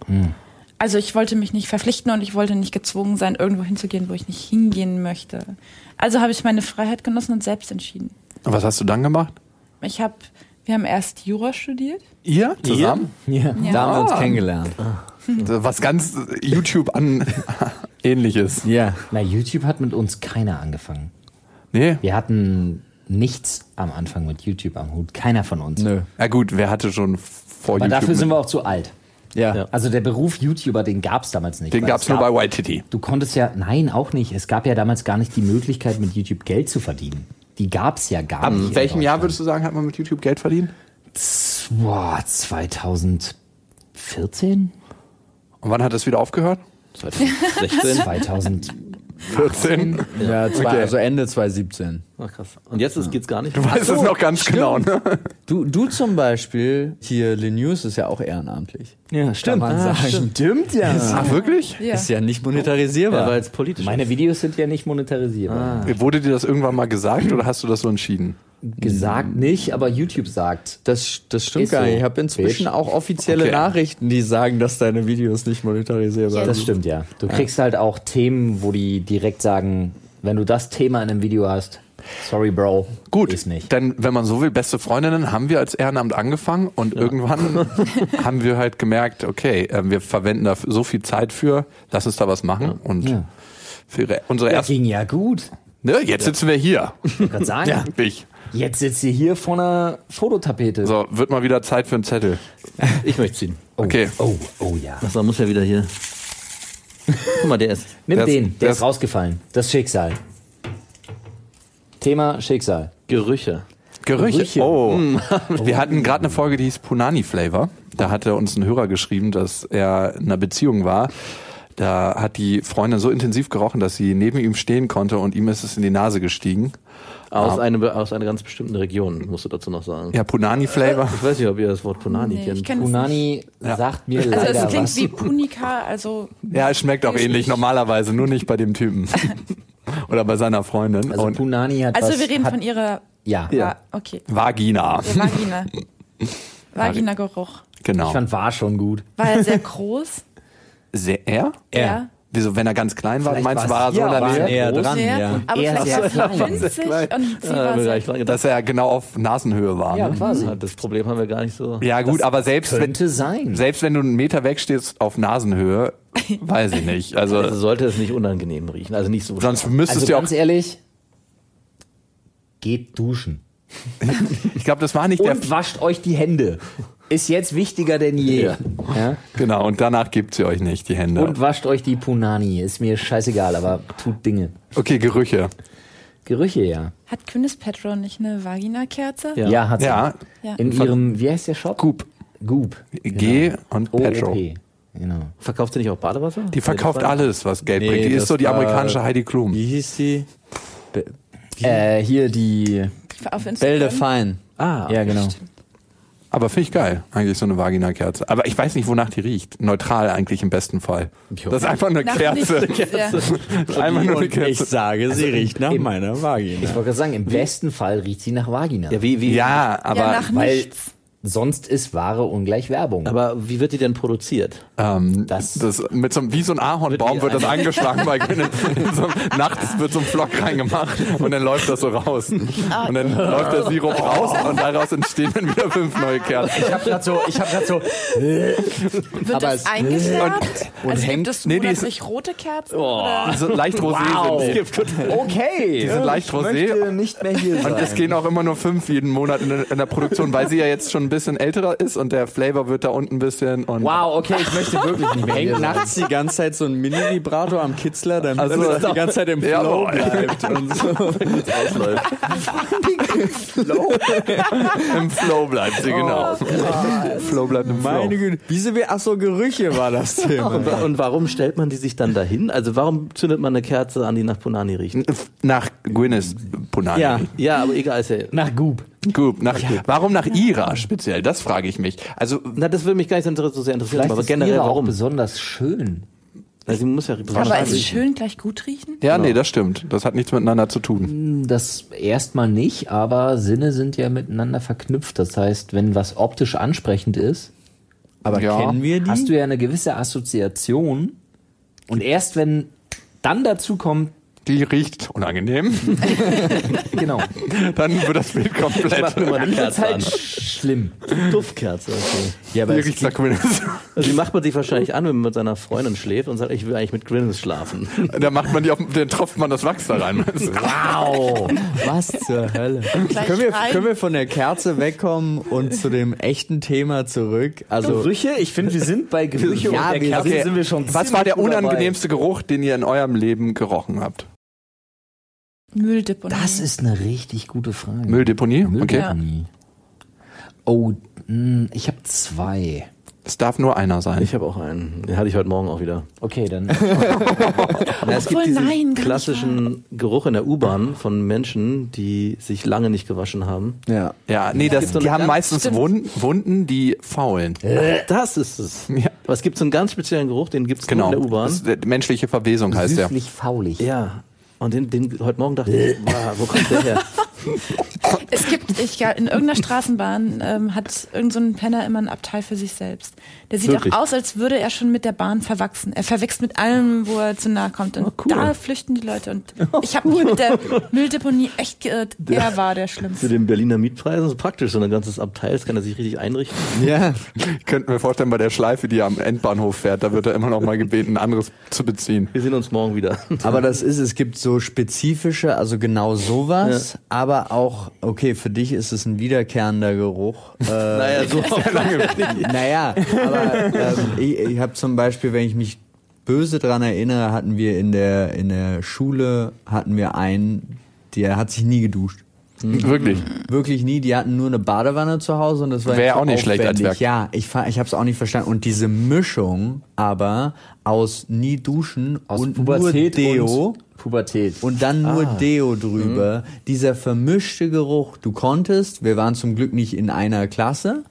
Speaker 5: Also ich wollte mich nicht verpflichten und ich wollte nicht gezwungen sein, irgendwo hinzugehen, wo ich nicht hingehen möchte. Also habe ich meine Freiheit genossen und selbst entschieden.
Speaker 1: Und was hast du dann gemacht?
Speaker 5: Ich habe, wir haben erst Jura studiert.
Speaker 1: Ihr zusammen?
Speaker 3: Ja.
Speaker 5: Ja.
Speaker 4: Da haben wir uns
Speaker 1: Ah.
Speaker 4: kennengelernt.
Speaker 1: Was ganz YouTube an ähnliches.
Speaker 4: Ja.
Speaker 3: Na, YouTube hat mit uns keiner angefangen.
Speaker 1: Nee,
Speaker 3: Wir hatten nichts am Anfang mit YouTube am Hut. Keiner von uns.
Speaker 4: Nö.
Speaker 1: Na gut, wer hatte schon vor
Speaker 3: Aber
Speaker 1: YouTube?
Speaker 3: dafür sind wir auch zu alt.
Speaker 4: Ja.
Speaker 2: Ja.
Speaker 3: Also der Beruf YouTuber, den gab es damals nicht.
Speaker 1: den gab's
Speaker 3: es
Speaker 1: nur
Speaker 3: gab-
Speaker 1: bei White Titty.
Speaker 3: Du konntest ja, nein, auch nicht. Es gab ja damals gar nicht die Möglichkeit, mit YouTube Geld zu verdienen. Die gab es ja gar
Speaker 1: Ab
Speaker 3: nicht. in
Speaker 1: welchem Jahr würdest du sagen, hat man mit YouTube Geld verdient?
Speaker 3: Boah, 2014?
Speaker 1: Und wann hat das wieder aufgehört?
Speaker 2: 2016.
Speaker 3: 2000.
Speaker 1: 14.
Speaker 4: Ja, zwei,
Speaker 1: Okay.
Speaker 4: also Ende 2017.
Speaker 2: Ach, krass. Und jetzt ist, geht's gar nicht.
Speaker 1: Du weißt es noch ganz genau, ne?
Speaker 4: Du, du zum Beispiel, hier, Linus ist ja auch ehrenamtlich.
Speaker 3: Ja,
Speaker 4: Kann man sagen.
Speaker 3: Stimmt ja.
Speaker 1: Ach, wirklich?
Speaker 5: Ja.
Speaker 4: Ist ja nicht monetarisierbar.
Speaker 2: Ja, weil es politisch
Speaker 3: Meine Videos sind ja nicht monetarisierbar.
Speaker 1: Wurde dir das irgendwann mal gesagt oder hast du das so entschieden?
Speaker 3: Gesagt nicht, aber YouTube sagt.
Speaker 4: das, das stimmt
Speaker 3: Ist
Speaker 4: gar
Speaker 3: so,
Speaker 4: nicht. Ich habe inzwischen
Speaker 3: Bitch.
Speaker 4: auch offizielle
Speaker 1: Okay.
Speaker 4: Nachrichten, die sagen, dass deine Videos nicht monetarisierbar
Speaker 3: Das
Speaker 4: sind.
Speaker 3: stimmt ja. Du kriegst halt auch Themen, wo die direkt sagen, wenn du das Thema in einem Video hast, sorry Bro,
Speaker 1: Gut,
Speaker 3: ist nicht.
Speaker 1: denn wenn man so will, beste Freundinnen haben wir als Ehrenamt angefangen und irgendwann haben wir halt gemerkt, okay, äh, wir verwenden da so viel Zeit für, lass uns da was machen und
Speaker 3: Ja.
Speaker 1: für unsere
Speaker 3: Das
Speaker 1: erste,
Speaker 3: ging ja gut.
Speaker 1: ne, jetzt sitzen wir hier,
Speaker 3: Ich kann sagen,
Speaker 1: wirklich.
Speaker 3: Jetzt sitzt ihr hier vor einer Fototapete.
Speaker 1: So, wird mal wieder Zeit für einen Zettel.
Speaker 2: Ich möchte ziehen.
Speaker 3: Oh,
Speaker 1: Okay.
Speaker 3: Oh, oh ja.
Speaker 2: Ach, da muss ja wieder hier. Guck mal, der ist.
Speaker 3: Nimm
Speaker 1: Das-
Speaker 3: den, der
Speaker 1: das-
Speaker 3: ist rausgefallen. Das Schicksal. Thema Schicksal.
Speaker 2: Gerüche.
Speaker 1: Gerüche.
Speaker 3: Gerüche.
Speaker 1: Oh. Wir hatten gerade eine Folge, die hieß Punani Flavor. Da hatte uns ein Hörer geschrieben, dass er in einer Beziehung war. Da hat die Freundin so intensiv gerochen, dass sie neben ihm stehen konnte und ihm ist es in die Nase gestiegen.
Speaker 2: Aus, einer, aus einer ganz bestimmten Region, musst du dazu noch sagen.
Speaker 1: Ja, Punani Flavor.
Speaker 2: Ich weiß nicht, ob ihr das Wort Punani
Speaker 5: Nee, ich
Speaker 2: kennt.
Speaker 5: kenn.
Speaker 3: Punani sagt mir
Speaker 5: Also
Speaker 3: leider
Speaker 5: es klingt
Speaker 3: was.
Speaker 5: wie Punika, also
Speaker 1: Ja, es schmeckt auch ähnlich normalerweise, nur nicht bei dem Typen. Oder bei seiner Freundin.
Speaker 3: Also
Speaker 1: und
Speaker 3: Punani hat
Speaker 5: also
Speaker 3: was,
Speaker 5: wir reden
Speaker 3: hat,
Speaker 5: von ihrer
Speaker 3: Ja,
Speaker 5: ja. okay.
Speaker 1: Vagina.
Speaker 5: Der Vagina. Vagina-Geruch.
Speaker 1: Genau.
Speaker 3: ich fand war schon gut.
Speaker 5: War er sehr groß?
Speaker 1: Sehr, er?
Speaker 5: Ja.
Speaker 1: Wieso, wenn er ganz klein war,
Speaker 3: Vielleicht
Speaker 1: meinst du, war er so in der Nähe?
Speaker 3: er
Speaker 4: Näher
Speaker 3: groß?
Speaker 4: dran, ja.
Speaker 5: aber
Speaker 3: Er
Speaker 5: vielleicht
Speaker 3: sehr
Speaker 5: war
Speaker 3: klein.
Speaker 5: und sie
Speaker 2: Ja,
Speaker 5: war sehr.
Speaker 1: Dass er genau auf Nasenhöhe war.
Speaker 3: Ja,
Speaker 1: ne?
Speaker 3: quasi.
Speaker 2: Das Problem haben wir gar nicht so.
Speaker 1: Ja gut, aber selbst wenn,
Speaker 3: Könnte sein.
Speaker 1: selbst wenn du einen Meter wegstehst auf Nasenhöhe, weiß ich nicht. Also
Speaker 2: Also sollte es nicht unangenehm riechen. Also nicht so
Speaker 1: sonst
Speaker 2: stark.
Speaker 1: müsstest
Speaker 3: Also
Speaker 1: du
Speaker 3: ganz
Speaker 1: auch.
Speaker 3: ehrlich, geht duschen.
Speaker 1: Ich glaube, das war nicht der.
Speaker 3: Und wascht euch die Hände. Ist jetzt wichtiger denn je.
Speaker 2: Ja.
Speaker 3: Ja?
Speaker 1: Genau. Und danach gibt sie euch nicht die Hände.
Speaker 3: Und wascht euch die Punani. Ist mir scheißegal, aber tut Dinge.
Speaker 1: okay, Gerüche.
Speaker 3: Gerüche, ja.
Speaker 5: Hat Gwyneth Paltrow nicht eine Vagina-Kerze?
Speaker 2: Ja.
Speaker 3: Ja, hat sie.
Speaker 1: Ja.
Speaker 5: Ja.
Speaker 3: In ihrem, wie heißt der Shop?
Speaker 1: Goop.
Speaker 3: Goop.
Speaker 1: G und Petro.
Speaker 3: OOP. Genau.
Speaker 2: Verkauft sie nicht auch Badewasser?
Speaker 1: Die verkauft alles, was Geld
Speaker 4: Nee,
Speaker 1: bringt. Die ist so die amerikanische Heidi Klum.
Speaker 4: Wie hieß die? Be
Speaker 3: Äh, hier die.
Speaker 5: Auf
Speaker 4: Belle
Speaker 5: Instagram?
Speaker 4: de Fine.
Speaker 2: Ah,
Speaker 3: Ja, genau.
Speaker 1: Aber finde ich geil, eigentlich so eine Vagina-Kerze. Aber ich weiß nicht, wonach die riecht. Neutral eigentlich im besten Fall.
Speaker 2: Jo.
Speaker 1: Das ist einfach eine
Speaker 5: Nach
Speaker 1: Kerze.
Speaker 5: ja.
Speaker 1: Ist einfach nur eine
Speaker 4: Und ich
Speaker 1: Kerze.
Speaker 4: sage, sie riecht nach
Speaker 3: im-
Speaker 4: meiner Vagina.
Speaker 3: Ich wollte gerade sagen, im besten Fall riecht sie nach Vagina.
Speaker 2: Ja, wie, wie,
Speaker 1: Ja, aber
Speaker 5: ja, nach
Speaker 3: weil
Speaker 5: nichts.
Speaker 3: Sonst ist Ware ungleich Werbung.
Speaker 2: aber wie wird die denn produziert?
Speaker 1: ähm,
Speaker 3: Das-
Speaker 1: das, mit so, einem- wie so ein Ahornbaum
Speaker 2: Wird
Speaker 1: das eingeschlagen Gwyneth. In so, einem- nachts wird so ein Flock reingemacht und dann läuft das so raus. Und dann läuft der Sirup raus und daraus entstehen dann wieder fünf neue Kerzen.
Speaker 3: ich habe gerade so, ich habe gerade so.
Speaker 5: Wird
Speaker 3: aber
Speaker 5: das
Speaker 3: es-
Speaker 5: eingefärbt?
Speaker 1: und
Speaker 5: also
Speaker 1: hängt-
Speaker 5: gibt es
Speaker 1: nee, die ist-
Speaker 5: rote Kerzen? oder?
Speaker 1: So leicht rosé
Speaker 3: Wow.
Speaker 1: sind die.
Speaker 3: Okay.
Speaker 1: Die sind leicht rosé.
Speaker 3: nicht mehr hier
Speaker 1: Und es gehen auch immer nur fünf jeden Monat in, in der Produktion, weil sie ja jetzt schon ein bisschen älterer ist und der Flavor wird da unten ein bisschen und
Speaker 3: Wow, okay, ich möchte wirklich nicht mehr
Speaker 4: Hängt nachts die ganze Zeit so ein Mini-Vibrator am Kitzler, damit
Speaker 1: Also-
Speaker 4: es die ganze Zeit im Flow
Speaker 1: Jawohl.
Speaker 4: bleibt. Und so.
Speaker 1: im Flow bleibt sie, genau. Flow bleibt im Flow.
Speaker 4: Meine Güte. Wieso wir, ach so, Gerüche war das Thema.
Speaker 2: Und, und warum stellt man die sich dann dahin? Also warum zündet man eine Kerze an, die nach Punani riecht?
Speaker 1: Nach Gwyneth Punani.
Speaker 4: Ja.
Speaker 2: Ja, aber egal ist ja.
Speaker 3: Nach Goop.
Speaker 1: Gut, nach, warum nach Ira speziell? Das frage ich mich. Also,
Speaker 2: Na, das würde mich gar nicht so sehr interessieren,
Speaker 3: Vielleicht
Speaker 2: aber
Speaker 3: ist
Speaker 2: generell
Speaker 3: auch
Speaker 2: warum?
Speaker 3: besonders schön.
Speaker 2: Also, sie muss ja
Speaker 5: Aber ist schön gleich gut riechen?
Speaker 1: ja, nee, das stimmt. Das hat nichts miteinander zu tun.
Speaker 3: Das erstmal nicht, aber Sinne sind ja miteinander verknüpft. Das heißt, wenn was optisch ansprechend ist,
Speaker 4: Aber
Speaker 1: Ja.
Speaker 4: kennen wir die?
Speaker 3: hast du ja eine gewisse Assoziation. Und erst wenn dann dazu kommt,
Speaker 1: die riecht unangenehm,
Speaker 3: Genau.
Speaker 1: dann wird das Bild komplett.
Speaker 2: Mach mir mal eine
Speaker 3: Das ist
Speaker 2: Kerze
Speaker 3: halt
Speaker 2: an.
Speaker 3: schlimm.
Speaker 2: Duftkerze. Okay.
Speaker 3: Ja, es
Speaker 1: riecht's nach Gwyneth.
Speaker 2: Also die macht man sich wahrscheinlich an, wenn man mit seiner Freundin schläft und sagt, ich will eigentlich mit Gwyneth schlafen.
Speaker 1: Da macht man die auf, dann tropft man das Wachs da rein.
Speaker 4: Wow! Was zur Hölle? Können wir, können wir von der Kerze wegkommen und zu dem echten Thema zurück? Also,
Speaker 3: Gerüche, ich finde, wir sind bei Gerüche
Speaker 4: Ja,
Speaker 3: und der
Speaker 4: wir-
Speaker 3: Kerze
Speaker 1: okay.
Speaker 3: sind wir schon
Speaker 1: Was war der
Speaker 3: gut dabei.
Speaker 1: unangenehmste Geruch, den ihr in eurem Leben gerochen habt?
Speaker 5: Mülldeponie.
Speaker 3: Das ist eine richtig gute Frage.
Speaker 1: Mülldeponie? Okay.
Speaker 3: Mülldeponie. Oh, mh, ich habe zwei.
Speaker 1: Es darf nur einer sein.
Speaker 2: Ich habe auch einen. Den hatte ich heute Morgen auch wieder.
Speaker 3: Okay, dann.
Speaker 2: Na, es gibt
Speaker 5: Obwohl,
Speaker 2: diesen
Speaker 5: nein,
Speaker 2: klassischen Geruch in der U-Bahn von Menschen, die sich lange nicht gewaschen haben.
Speaker 4: ja.
Speaker 1: Ja, nee, das, die haben meistens. Wunden, Wunden, die faulen.
Speaker 2: Das ist es.
Speaker 1: Ja.
Speaker 2: Aber es gibt so einen ganz speziellen Geruch, den gibt es
Speaker 1: Genau.
Speaker 2: in der U-Bahn.
Speaker 1: Äh, menschliche Verwesung heißt der.
Speaker 3: Süßlich faulig.
Speaker 2: Ja. Und den, den heute Morgen dachte ich, wow, wo kommt der her?
Speaker 5: Es gibt, ich, in irgendeiner Straßenbahn ähm, hat irgendein so ein Penner immer ein Abteil für sich selbst. Der sieht
Speaker 2: Wirklich?
Speaker 5: auch aus, als würde er schon mit der Bahn verwachsen. Er verwechselt mit allem, wo er zu nahe kommt. Und
Speaker 2: Oh, cool.
Speaker 5: da flüchten die Leute. Und ich habe mich mit der Mülldeponie echt geirrt. Er war der Schlimmste.
Speaker 2: den Berliner Mietpreisen ist praktisch, so ein ganzes Abteil, das kann er sich richtig einrichten.
Speaker 4: Ja.
Speaker 1: Ich könnte mir vorstellen, bei der Schleife, die am Endbahnhof fährt, da wird er immer noch mal gebeten, ein anderes zu beziehen.
Speaker 2: Wir sehen uns morgen wieder.
Speaker 4: Aber das ist, es gibt so spezifische, also genau sowas, aber auch, okay, für dich ist es ein wiederkehrender Geruch. Äh,
Speaker 2: Naja, so
Speaker 4: naja, aber ähm, ich, ich habe zum Beispiel, wenn ich mich böse dran erinnere, hatten wir in der, in der Schule, hatten wir einen, der hat sich nie geduscht.
Speaker 1: Wirklich.
Speaker 4: Wirklich nie. Die hatten nur eine Badewanne zu Hause und das war
Speaker 1: Wäre auch nicht schlecht als
Speaker 4: aufwendig.
Speaker 1: Werk.
Speaker 4: Ja, ich, ich habe es auch nicht verstanden. Und diese Mischung aber aus nie duschen
Speaker 3: Aus
Speaker 4: und
Speaker 3: Pubertät
Speaker 4: nur Deo
Speaker 3: und Pubertät.
Speaker 4: und dann nur
Speaker 1: Ah.
Speaker 4: Deo drüber.
Speaker 1: Mhm.
Speaker 4: Dieser vermischte Geruch. Du konntest, wir waren zum Glück nicht in einer Klasse,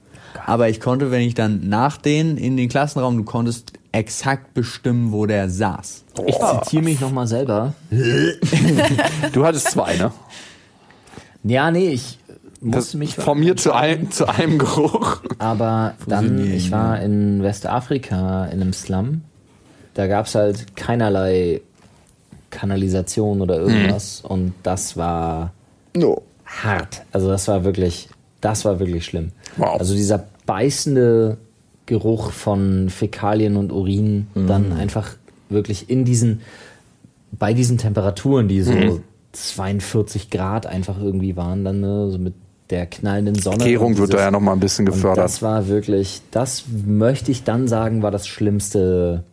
Speaker 4: aber ich konnte, wenn ich dann nach denen in den Klassenraum, du konntest exakt bestimmen, wo der saß.
Speaker 3: Ich zitiere mich nochmal selber.
Speaker 1: Du hattest zwei, ne?
Speaker 3: Ja, nee, ich musste mich
Speaker 1: von mir zu einem, zu einem Geruch.
Speaker 3: Aber dann, ich war in Westafrika in einem Slum. Da gab's halt keinerlei Kanalisation oder irgendwas. Und das war hart. Also das war wirklich, das war wirklich schlimm.
Speaker 1: Wow.
Speaker 3: Also dieser beißende Geruch von Fäkalien und Urin dann einfach wirklich in diesen, bei diesen Temperaturen, die so 42 Grad einfach irgendwie waren, dann ne, so mit der knallenden Sonne. Und
Speaker 1: wird da ja noch mal ein bisschen
Speaker 3: und
Speaker 1: gefördert.
Speaker 3: das war wirklich, das möchte ich dann sagen, war das Schlimmste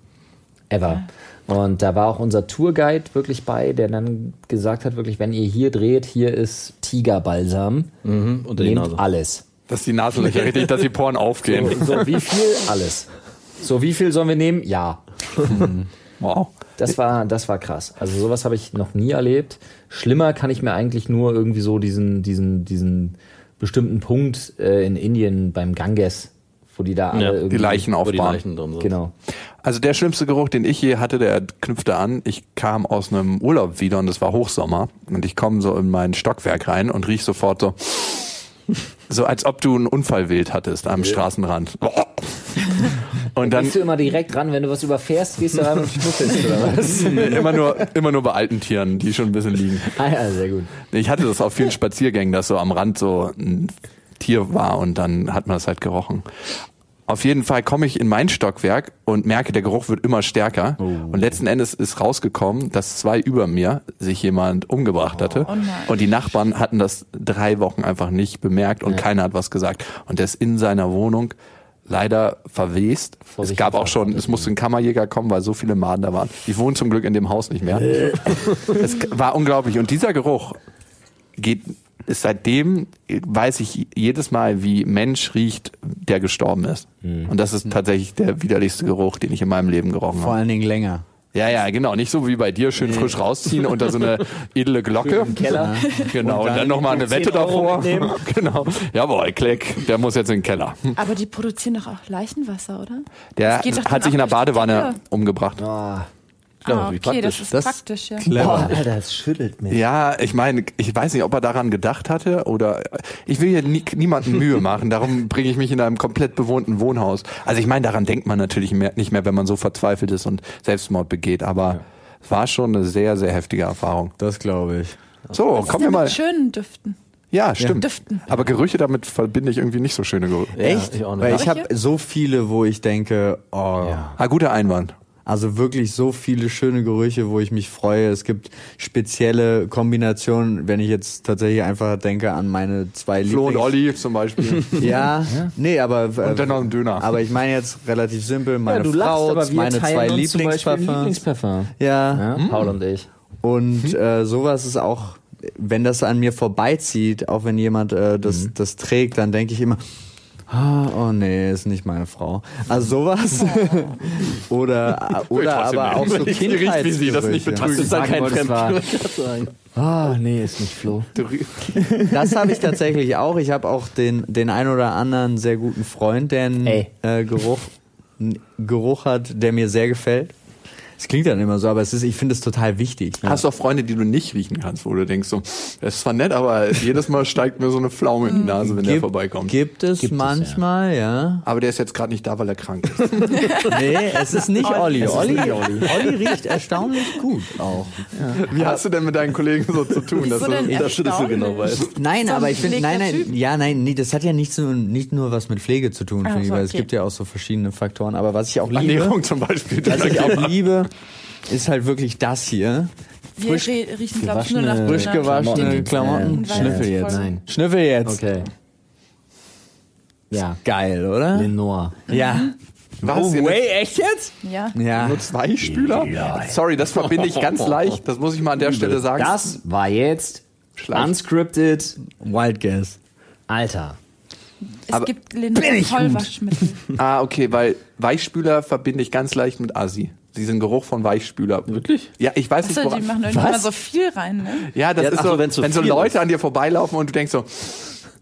Speaker 3: ever. Und da war auch unser Tourguide wirklich bei, der dann gesagt hat, wirklich, wenn ihr hier dreht, hier ist Tigerbalsam.
Speaker 2: Unter die
Speaker 3: Nehmt
Speaker 2: Nase.
Speaker 3: alles.
Speaker 1: Dass die Nasenlöcher richtig, dass die Poren aufgehen.
Speaker 3: So, wie viel? Alles. So, wie viel sollen wir nehmen? Ja.
Speaker 1: Wow.
Speaker 3: Das war, das war krass. Also sowas habe ich noch nie erlebt. Schlimmer kann ich mir eigentlich nur irgendwie so diesen, diesen, diesen bestimmten Punkt äh, in Indien beim Ganges, wo die da alle
Speaker 2: Ja,
Speaker 3: irgendwie
Speaker 1: Die Leichen
Speaker 2: Wo die
Speaker 1: aufbauen.
Speaker 2: Leichen drin sind.
Speaker 3: Genau.
Speaker 1: Also der schlimmste Geruch, den ich je hatte, der knüpfte an. Ich kam aus einem Urlaub wieder und es war Hochsommer und ich komme so in mein Stockwerk rein und riech sofort so, so als ob du einen Unfallwild hattest am Straßenrand. Und dann
Speaker 3: Gehst du immer direkt ran, wenn du was überfährst, gehst du ran und schnuffelst oder was?
Speaker 1: immer nur, immer nur bei alten Tieren, die schon ein bisschen liegen.
Speaker 3: ah ja, sehr gut.
Speaker 1: Ich hatte das auf vielen Spaziergängen, dass so am Rand so ein Tier war und dann hat man das halt gerochen. Auf jeden Fall komme ich in mein Stockwerk und merke, der Geruch wird immer stärker. Und letzten Endes ist rausgekommen, dass zwei über mir sich jemand umgebracht hatte.
Speaker 5: Oh nein.
Speaker 1: und die Nachbarn hatten das drei Wochen einfach nicht bemerkt und keiner hat was gesagt. Und der ist in seiner Wohnung leider verwest. es gab auch schon, es musste ein Kammerjäger kommen, weil so viele Maden da waren. Die wohnen zum Glück in dem Haus nicht mehr. es war unglaublich. Und dieser Geruch geht, ist seitdem, weiß ich jedes Mal, wie Mensch riecht, der gestorben ist. Und das ist tatsächlich der widerlichste Geruch, den ich in meinem Leben gerochen
Speaker 4: Vor
Speaker 1: habe.
Speaker 4: allen Dingen länger.
Speaker 1: Ja, ja, genau. Nicht so wie bei dir, schön frisch rausziehen unter so eine edle Glocke.
Speaker 3: Im Keller.
Speaker 1: Genau, und
Speaker 4: dann
Speaker 1: dann, nochmal eine
Speaker 3: 10
Speaker 1: Wette davor.
Speaker 3: mitnehmen.
Speaker 1: Genau. Jawohl, Klick, der muss jetzt in den Keller.
Speaker 5: Aber die produzieren doch auch Leichenwasser, oder?
Speaker 1: Der hat sich in der
Speaker 5: auch durch die
Speaker 3: Ah,
Speaker 5: okay, das
Speaker 2: praktisch.
Speaker 5: ist
Speaker 4: Das-
Speaker 5: praktisch, ja.
Speaker 4: Clever.
Speaker 3: Alter, das schüttelt mich.
Speaker 1: Ja, ich meine, ich weiß nicht, ob er daran gedacht hatte oder ich will hier nie, niemanden Mühe machen, darum bringe ich mich in einem komplett bewohnten Wohnhaus. Also ich meine, daran denkt man natürlich mehr, nicht mehr, wenn man so verzweifelt ist und Selbstmord begeht, aber War schon eine sehr, sehr heftige Erfahrung.
Speaker 4: Das glaube ich.
Speaker 1: So,
Speaker 5: Was ist
Speaker 1: kommen wir mal.
Speaker 5: mit schönen Düften.
Speaker 1: Ja, stimmt.
Speaker 5: Düften.
Speaker 1: Aber Gerüche damit verbinde ich irgendwie nicht so schöne Gerüche.
Speaker 4: Echt?
Speaker 2: ich auch nicht.
Speaker 4: Weil ich habe so viele, wo ich denke, oh,
Speaker 1: Ah, guter Einwand.
Speaker 4: Also wirklich so viele schöne Gerüche, wo ich mich freue. Es gibt spezielle Kombinationen, wenn ich jetzt tatsächlich einfach denke an meine zwei
Speaker 1: Flo und
Speaker 4: Lieblings-
Speaker 1: Olli zum Beispiel.
Speaker 4: Ja, nee, aber äh,
Speaker 1: Und dann noch ein Döner.
Speaker 4: Aber ich meine jetzt relativ simpel, meine
Speaker 3: ja, du
Speaker 4: Frau,
Speaker 3: lachst, aber wir
Speaker 4: meine zwei.
Speaker 3: Lieblingsparfum.
Speaker 4: Ja,
Speaker 3: Ja, Paul und ich.
Speaker 4: und äh, sowas ist auch, wenn das an mir vorbeizieht, auch wenn jemand äh, das, das trägt, dann denke ich immer, oh nee, ist nicht meine Frau. Also sowas. oder oder aber auch so
Speaker 1: riecht wie sie, das nicht
Speaker 4: Kindheitsgerüche.
Speaker 1: betrügen.
Speaker 3: ist dann kein
Speaker 2: sagen.
Speaker 3: Ah, nee, ist nicht Flo.
Speaker 4: Das habe ich tatsächlich auch. Ich habe auch den, den ein oder anderen sehr guten Freund, der einen äh, Geruch, Geruch hat, der mir sehr gefällt. Es klingt dann immer so, aber es ist, ich finde es total wichtig.
Speaker 1: Hast du auch Freunde, die du nicht riechen kannst, wo du denkst so, das ist zwar nett, aber jedes Mal steigt mir so eine Pflaume in die Nase, wenn der
Speaker 4: Gibt-
Speaker 1: vorbeikommt.
Speaker 4: Gibt es
Speaker 3: Gibt es,
Speaker 4: manchmal, ja.
Speaker 1: Aber der ist jetzt gerade nicht da, weil er krank ist.
Speaker 4: Nee, es ist nicht Olli.
Speaker 3: Es ist
Speaker 4: Olli,
Speaker 3: nicht Olli.
Speaker 4: Olli riecht erstaunlich gut auch.
Speaker 1: Wie hast du denn mit deinen Kollegen so zu tun? Dass
Speaker 5: denn
Speaker 1: du,
Speaker 2: Dass du das so genau weißt.
Speaker 4: Nein,
Speaker 5: So ein
Speaker 4: aber ich finde, nein, nein,
Speaker 5: Typ.
Speaker 4: ja, nein, nee, das hat ja nicht, so, nicht nur was mit Pflege zu tun,
Speaker 5: Ach
Speaker 4: finde ich,
Speaker 5: so,
Speaker 4: weil es gibt ja auch so verschiedene Faktoren. Aber was ich auch liebe,
Speaker 1: Ernährung zum Beispiel.
Speaker 4: was ich auch liebe, ist halt wirklich das hier.
Speaker 5: Wir
Speaker 4: Frisch-
Speaker 5: riechen, glaube ich, nur nach
Speaker 3: gewaschene-
Speaker 4: Frisch gewaschene Klamotten.
Speaker 5: den-
Speaker 4: Schnüffel jetzt.
Speaker 3: Nein.
Speaker 4: Schnüffel jetzt.
Speaker 3: Okay. Ja.
Speaker 4: Geil, oder?
Speaker 3: Lenore.
Speaker 4: Ja.
Speaker 1: Was?
Speaker 4: Oh, wait, echt jetzt?
Speaker 5: Ja.
Speaker 4: Ja.
Speaker 1: nutzt Weichspüler? Sorry, das verbinde ich ganz leicht. Das muss ich mal an der Stelle sagen.
Speaker 3: Das war jetzt
Speaker 1: Schleich-
Speaker 3: unscripted.
Speaker 4: Wild Guess.
Speaker 3: Alter.
Speaker 5: Es
Speaker 1: Aber-
Speaker 5: gibt Lindenwollwaschmittel. Vollwaschmittel.
Speaker 1: Ah, okay, weil Weichspüler verbinde ich ganz leicht mit Assi. Diesen Geruch von Weichspüler.
Speaker 2: Wirklich?
Speaker 1: Ja, ich weiß nicht,
Speaker 5: Achso, die
Speaker 1: woran.
Speaker 5: machen irgendwie immer so viel rein, ne?
Speaker 1: Ja, das
Speaker 2: Ja,
Speaker 1: ist
Speaker 2: ach
Speaker 1: so,
Speaker 2: so, wenn's so
Speaker 1: wenn so Leute
Speaker 2: ist.
Speaker 1: an dir vorbeilaufen und du denkst so,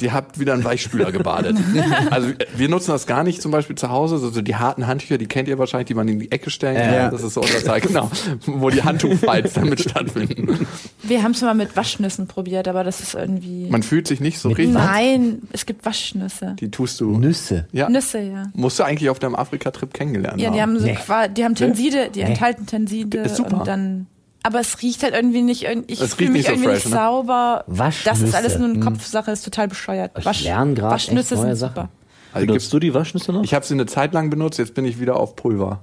Speaker 1: die habt wieder einen Weichspüler gebadet. also wir nutzen das gar nicht zum Beispiel zu Hause, so, so die harten Handtücher, die kennt ihr wahrscheinlich, die man in die Ecke stellen kann.
Speaker 4: Ja.
Speaker 1: Das ist so unser Teil, genau, wo die Handtuchfights damit stattfinden.
Speaker 5: Wir haben es mal mit Waschnüssen probiert, aber das ist irgendwie.
Speaker 1: Man fühlt sich nicht so
Speaker 3: Mit
Speaker 1: richtig.
Speaker 5: Nein, es gibt Waschnüsse.
Speaker 1: Die tust du.
Speaker 3: Nüsse.
Speaker 1: Ja.
Speaker 5: Nüsse, ja.
Speaker 1: Musst du eigentlich auf deinem Afrika-Trip kennengelernt
Speaker 5: Ja,
Speaker 1: haben.
Speaker 5: die haben so
Speaker 3: Nee.
Speaker 5: die haben Tenside, die enthalten Tenside
Speaker 1: Ist super.
Speaker 5: und dann. Aber es riecht halt irgendwie nicht, ich
Speaker 1: Es
Speaker 5: fühle
Speaker 1: riecht
Speaker 5: mich
Speaker 1: so
Speaker 5: irgendwie
Speaker 1: fresh,
Speaker 5: nicht
Speaker 1: ne?
Speaker 5: sauber.
Speaker 3: Waschnüsse.
Speaker 5: Das ist alles nur eine Kopfsache, ist total bescheuert.
Speaker 3: Ich lerne grad echt
Speaker 5: Waschnüsse
Speaker 3: neue
Speaker 5: sind
Speaker 3: Sachen.
Speaker 5: super.
Speaker 1: Also
Speaker 2: Benutzt du die Waschnüsse noch?
Speaker 1: ich habe sie eine Zeit lang benutzt, jetzt bin ich wieder auf Pulver.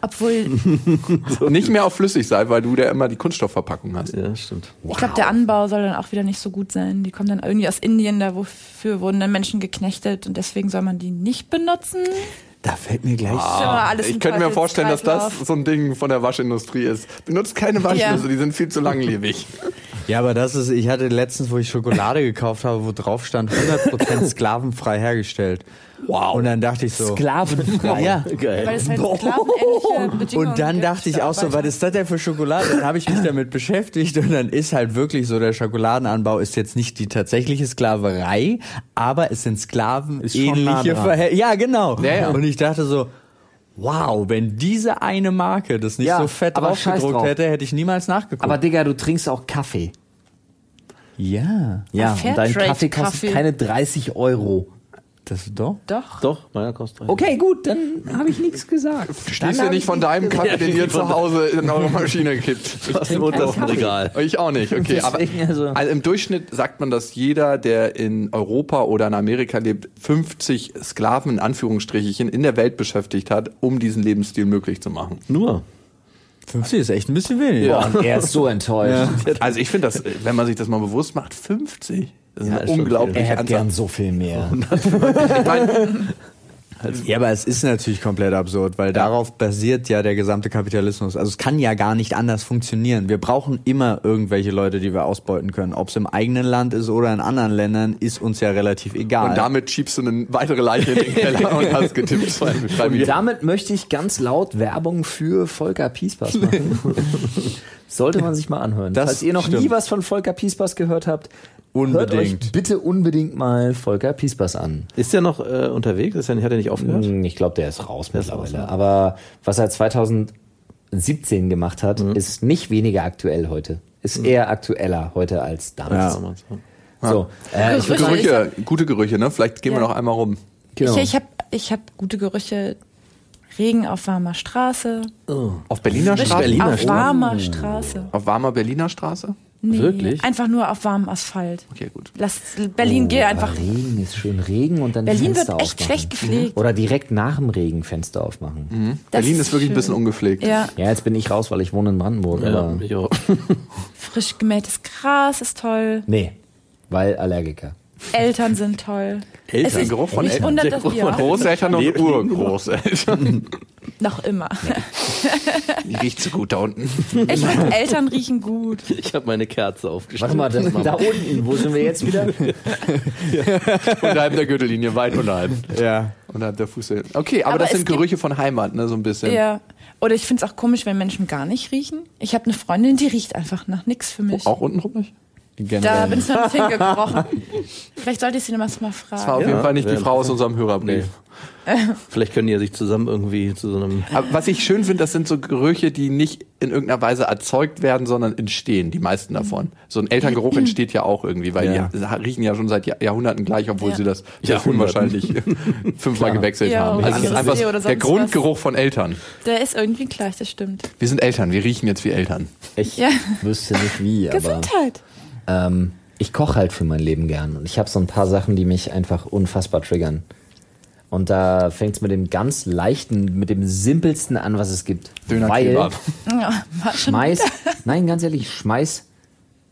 Speaker 5: Obwohl,
Speaker 1: Nicht mehr auf Flüssigseil, weil du da immer die Kunststoffverpackung hast.
Speaker 2: ja, stimmt.
Speaker 5: ich glaube, der Anbau soll dann auch wieder nicht so gut sein. Die kommen dann irgendwie aus Indien, da wofür wurden dann Menschen geknechtet und deswegen soll man die nicht benutzen.
Speaker 4: Da fällt mir gleich.
Speaker 1: Ah, Ich könnte mir vorstellen, dass das so ein Ding von der Waschindustrie ist. Benutzt keine Waschnüsse,
Speaker 5: Ja.
Speaker 1: die sind viel zu langlebig.
Speaker 4: Ja, aber das ist, ich hatte letztens, wo ich Schokolade gekauft habe, wo drauf stand 100% sklavenfrei hergestellt. Wow. Und dann dachte ich so.
Speaker 3: Sklavenfrei.
Speaker 4: Ja.
Speaker 2: Geil.
Speaker 5: Weil es halt sklavenähnliche Bedingungen
Speaker 4: Und dann dachte ich auch so, was ist das denn für Schokolade? Dann habe ich mich damit beschäftigt und dann ist halt wirklich so, der Schokoladenanbau ist jetzt nicht die tatsächliche Sklaverei, aber es sind Sklaven ähnliche. Verhältnisse. Ja, genau.
Speaker 1: Ja, ja.
Speaker 4: Und ich dachte so, wow, wenn diese eine Marke das nicht
Speaker 3: Ja,
Speaker 4: so fett draufgedruckt
Speaker 3: drauf.
Speaker 4: hätte, hätte ich niemals nachgeguckt.
Speaker 3: Aber Digga, du trinkst auch Kaffee.
Speaker 4: ja,
Speaker 3: Ja, und dein Kaffee kostet
Speaker 5: Kaffee.
Speaker 3: keine 30 Euro.
Speaker 4: Das doch.
Speaker 5: Doch.
Speaker 2: Doch, meiner kostet.
Speaker 3: Okay, gut, dann habe ich nichts gesagt.
Speaker 1: Schließt ihr nicht von deinem Kaffee, den ihr zu Hause in eure Maschine kippt.
Speaker 2: Aus dem untersten Regal.
Speaker 1: Ich auch nicht, okay. Aber
Speaker 3: also-
Speaker 1: also im Durchschnitt sagt man, dass jeder, der in Europa oder in Amerika lebt, 50 Sklaven in Anführungsstrichen in der Welt beschäftigt hat, um diesen Lebensstil möglich zu machen.
Speaker 2: Nur.
Speaker 4: 50 ist echt ein bisschen wenig.
Speaker 3: Boah, und er ist so enttäuscht.
Speaker 1: Also ich finde das, wenn man sich das mal bewusst macht, 50. Das ist
Speaker 2: Ja,
Speaker 1: eine
Speaker 2: ist schon
Speaker 1: unglaubliche
Speaker 3: Er hätte gern so viel mehr.
Speaker 4: Ja, aber es ist natürlich komplett absurd, weil darauf basiert ja der gesamte Kapitalismus. Also es kann ja gar nicht anders funktionieren. Wir brauchen immer irgendwelche Leute, die wir ausbeuten können. Ob es im eigenen Land ist oder in anderen Ländern, ist uns ja relativ egal.
Speaker 1: und damit schiebst du eine weitere Leiche in den Keller und hast getippt.
Speaker 3: Und damit möchte ich ganz laut Werbung für Volker Piespass machen. Sollte man sich mal anhören.
Speaker 4: Das
Speaker 3: Falls ihr noch nie
Speaker 4: stimmt.
Speaker 3: was von Volker Piespass gehört habt, hört euch
Speaker 4: Unbedingt.
Speaker 3: bitte unbedingt mal Volker Piespass an.
Speaker 2: Ist der noch äh, unterwegs? Ist der, hat er nicht aufgehört?
Speaker 3: Hm, Ich glaube, der ist raus
Speaker 2: Der ist
Speaker 3: mittlerweile.
Speaker 2: raus, ja.
Speaker 3: Aber was er 2017 gemacht hat, ist nicht weniger aktuell heute. Ist eher aktueller heute als damals.
Speaker 4: Ja.
Speaker 2: Ja.
Speaker 3: So, äh,
Speaker 5: Gerüche.
Speaker 1: Gerüche, gute Gerüche, ne? Vielleicht gehen wir
Speaker 5: Ja.
Speaker 1: noch einmal rum.
Speaker 3: genau.
Speaker 5: Ich, ich habe ich hab gute Gerüche. Regen auf warmer Straße.
Speaker 1: Auf Berliner
Speaker 5: Frisch
Speaker 1: Straße?
Speaker 2: Berliner
Speaker 5: auf warmer Straße.
Speaker 1: Auf warmer Berliner Straße?
Speaker 5: Nee,
Speaker 2: Wirklich?
Speaker 5: Einfach nur auf warmem Asphalt.
Speaker 1: Okay, gut.
Speaker 5: Lass Berlin geh einfach.
Speaker 3: Aber Regen ist schön Regen und dann
Speaker 5: Berlin
Speaker 3: Fenster
Speaker 5: wird echt
Speaker 3: aufmachen.
Speaker 5: schlecht gepflegt.
Speaker 3: Oder direkt nach dem Regen Fenster aufmachen.
Speaker 5: Das
Speaker 1: Berlin ist wirklich ein
Speaker 5: schön.
Speaker 1: bisschen ungepflegt.
Speaker 5: Ja,
Speaker 3: Ja, jetzt bin ich raus, weil ich wohne in Brandenburg.
Speaker 2: Ja,
Speaker 3: aber
Speaker 2: ich auch.
Speaker 5: frisch gemähtes Gras ist toll.
Speaker 3: nee, weil Allergiker.
Speaker 5: Eltern sind toll.
Speaker 1: Eltern,
Speaker 5: Es ist-
Speaker 1: Geruch von Eltern.
Speaker 5: wundert
Speaker 2: Der Geruch von
Speaker 1: Großeltern und Urgroßeltern.
Speaker 5: Noch immer.
Speaker 1: Die riecht so gut da unten.
Speaker 5: Ich finde, Eltern riechen gut.
Speaker 2: Ich habe meine Kerze aufgestellt.
Speaker 3: Warte mal, da, da unten, wo sind wir jetzt wieder?
Speaker 1: Unterhalb der Gürtellinie, weit unterhalb.
Speaker 4: Ja.
Speaker 1: Unterhalb der Fuße. Okay, aber,
Speaker 5: Aber
Speaker 1: das sind Gerüche von Heimat, ne, so ein bisschen.
Speaker 5: Ja. Oder ich finde es auch komisch, wenn Menschen gar nicht riechen. Ich habe eine Freundin, die riecht einfach nach nichts für mich.
Speaker 1: Auch untenrum nicht?
Speaker 5: Da
Speaker 4: Generell.
Speaker 5: bin ich noch nicht hingebrochen. Vielleicht sollte ich sie noch mal
Speaker 1: Das war
Speaker 5: fragen.
Speaker 1: auf
Speaker 2: Ja,
Speaker 1: jeden Fall nicht die Frau aus unserem Hörerbrief.
Speaker 2: Vielleicht können die ja sich zusammen irgendwie zu so einem.
Speaker 1: Aber was ich schön finde, das sind so Gerüche, die nicht in irgendeiner Weise erzeugt werden, sondern entstehen, die meisten davon. So ein Elterngeruch entsteht ja auch irgendwie, weil
Speaker 4: Ja.
Speaker 1: die riechen ja schon seit Jahr- Jahrhunderten gleich, obwohl
Speaker 5: Ja.
Speaker 1: sie das Parfüm
Speaker 2: Jahrhunderten.
Speaker 1: wahrscheinlich fünfmal gewechselt
Speaker 5: Ja,
Speaker 1: haben. Also es ist einfach der Grundgeruch von Eltern.
Speaker 5: Der ist irgendwie gleich, das stimmt.
Speaker 1: Wir sind Eltern, wir riechen jetzt wie Eltern.
Speaker 3: Ich
Speaker 5: Ja.
Speaker 3: wüsste nicht wie, aber
Speaker 5: Gesundheit.
Speaker 3: Ähm, ich koche halt für mein Leben gern und ich habe so ein paar Sachen, die mich einfach unfassbar triggern. Und da fängt es mit dem ganz leichten, mit dem simpelsten an, was es gibt.
Speaker 1: Döner
Speaker 3: Weil
Speaker 1: Kebab.
Speaker 5: Ja,
Speaker 3: schmeiß, nein, ganz ehrlich, schmeiß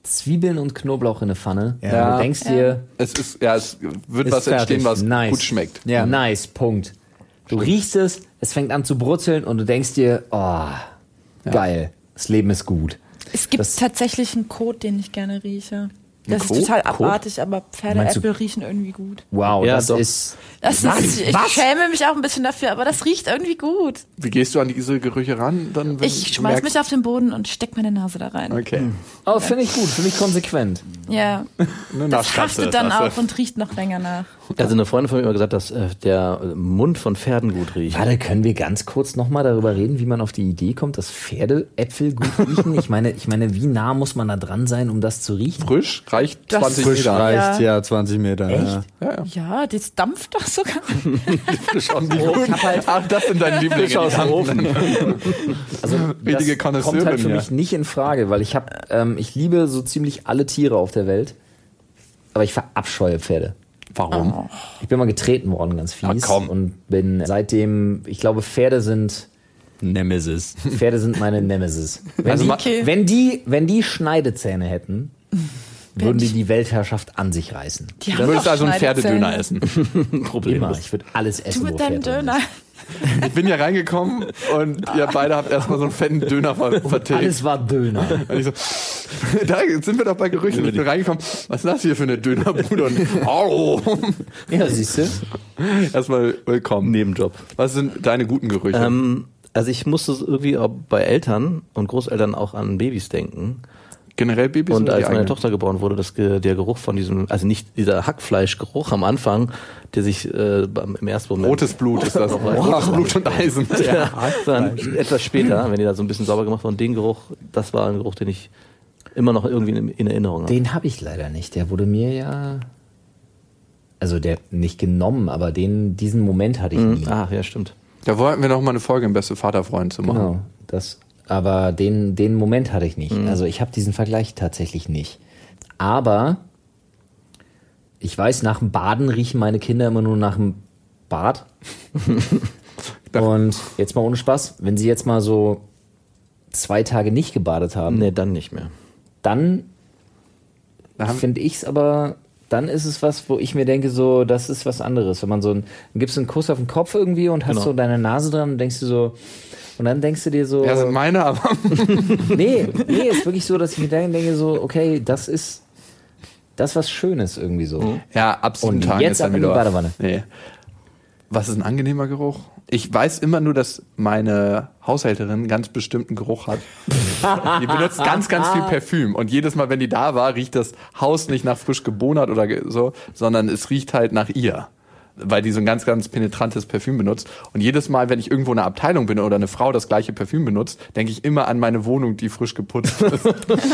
Speaker 3: Zwiebeln und Knoblauch in eine Pfanne.
Speaker 4: Ja.
Speaker 3: Und du denkst dir,
Speaker 1: Es ist, ja, es wird
Speaker 4: Ist
Speaker 1: was entstehen,
Speaker 4: fertig.
Speaker 1: was
Speaker 3: Nice.
Speaker 1: gut schmeckt.
Speaker 4: Ja.
Speaker 3: nice, Punkt. Du riechst es, es fängt an zu brutzeln und du denkst dir, oh, geil, das Leben ist gut.
Speaker 5: Es gibt
Speaker 3: Das-
Speaker 5: tatsächlich einen Kot, den ich gerne rieche. Das ist total abartig, aber Pferdeäpfel riechen irgendwie gut.
Speaker 3: Wow,
Speaker 2: Ja,
Speaker 3: das
Speaker 2: doch.
Speaker 3: ist
Speaker 5: Das ist, ich schäme mich auch ein bisschen dafür, aber das riecht irgendwie gut.
Speaker 1: Wie gehst du an diese Gerüche ran? Dann, wenn
Speaker 5: Ich schmeiß mich auf den Boden und steck meine Nase da rein.
Speaker 1: Okay.
Speaker 3: Oh, finde ich gut, finde ich konsequent.
Speaker 5: Ja,
Speaker 1: Eine
Speaker 5: das haftet dann auch und riecht noch länger nach.
Speaker 2: Also eine Freundin von mir hat immer gesagt, dass äh, der äh, Mund von Pferden gut riecht.
Speaker 3: Warte, können wir ganz kurz nochmal darüber reden, wie man auf die Idee kommt, dass Pferdeäpfel gut riechen? Ich meine, ich meine, wie nah muss man da dran sein, um das zu riechen?
Speaker 1: Frisch reicht
Speaker 5: Das
Speaker 1: 20
Speaker 5: frisch
Speaker 1: Meter.
Speaker 4: Reicht ja 20 Meter.
Speaker 3: Echt?
Speaker 4: Ja.
Speaker 5: Ja, das dampft doch sogar.
Speaker 1: Ich hab halt Ach, das sind deine Lieblinge.
Speaker 2: aus dem Ofen.
Speaker 3: Also
Speaker 1: Richtige
Speaker 3: das kommt halt für
Speaker 1: ja.
Speaker 3: mich nicht in Frage, weil ich habe, ähm, ich liebe so ziemlich alle Tiere auf der Welt, aber ich verabscheue Pferde.
Speaker 1: Warum?
Speaker 3: Ich bin mal getreten worden, ganz fies.
Speaker 1: Ah, komm.
Speaker 3: Und bin seitdem, ich glaube, Pferde sind,
Speaker 4: Nemesis.
Speaker 3: Pferde sind meine Nemesis. Wenn,
Speaker 1: Also
Speaker 3: die,
Speaker 5: Okay.
Speaker 3: wenn die, wenn die Schneidezähne hätten, würden die die Weltherrschaft an sich reißen.
Speaker 5: Die
Speaker 1: Du würdest also einen. Pferdedöner essen.
Speaker 3: Immer.
Speaker 2: Problemlos.
Speaker 3: Ich würde alles essen.
Speaker 5: Du mit deinem Döner.
Speaker 1: Ich bin hier reingekommen und ihr beide habt erstmal so einen fetten Döner ver vertilgt.
Speaker 3: Alles war Döner.
Speaker 1: Und ich so, da sind wir doch bei Gerüchen. Ich bin reingekommen, was ist das hier für eine Dönerbude? Und, au.
Speaker 3: ja, siehst du?
Speaker 1: Erstmal willkommen.
Speaker 2: Nebenjob.
Speaker 1: Was sind deine guten Gerüche?
Speaker 2: Ähm, also ich musste so irgendwie auch bei Eltern und Großeltern auch an Babys denken.
Speaker 1: Generell Babys
Speaker 2: Und als meine
Speaker 1: eigenen?
Speaker 2: Tochter geboren wurde, das, der Geruch von diesem, also nicht dieser Hackfleischgeruch am Anfang, der sich äh, im ersten Moment
Speaker 1: Rotes Blut ist das. Rotes Blut und Eisen.
Speaker 2: ja, etwas später, wenn die da so ein bisschen sauber gemacht wurden, den Geruch, das war ein Geruch, den ich immer noch irgendwie in, in Erinnerung habe.
Speaker 3: Den habe ich leider nicht. Der wurde mir ja. Also der nicht genommen, aber den, diesen Moment hatte ich nie.
Speaker 2: Ach ja, stimmt.
Speaker 1: Da wollten wir noch mal eine Folge im Beste Vaterfreund zu machen.
Speaker 3: Genau. Das, aber den, den Moment hatte ich nicht.
Speaker 1: Mhm.
Speaker 3: Also ich habe diesen Vergleich tatsächlich nicht. Aber ich weiß, nach dem Baden riechen meine Kinder immer nur nach dem Bad. Und jetzt mal ohne Spaß, wenn sie jetzt mal so zwei Tage nicht gebadet haben,
Speaker 2: Nee, dann nicht mehr.
Speaker 3: dann
Speaker 1: Da
Speaker 3: finde ich es aber, dann ist es was, wo ich mir denke, so, das ist was anderes. Wenn man so ein, dann gibst du einen Kuss auf den Kopf irgendwie und hast
Speaker 2: Genau.
Speaker 3: so deine Nase dran und denkst du so, und dann denkst du dir so,
Speaker 1: ja, sind meine, aber
Speaker 3: nee, nee, ist wirklich so, dass ich mir dann denke so, okay, das ist, das was Schönes irgendwie so.
Speaker 1: ja, ab sieben
Speaker 3: Und jetzt ab in die. Badewanne.
Speaker 1: Nee. Was ist ein angenehmer Geruch? Ich weiß immer nur, dass meine Haushälterin einen ganz bestimmten Geruch hat. Die benutzt ganz, ganz viel Parfüm. Und jedes Mal, wenn die da war, riecht das Haus nicht nach frisch gebonert oder so, sondern es riecht halt nach ihr. Weil die so ein ganz, ganz penetrantes Parfüm benutzt. Und jedes Mal, wenn ich irgendwo in einer Abteilung bin oder eine Frau das gleiche Parfüm benutzt, denke ich immer an meine Wohnung, die frisch geputzt ist.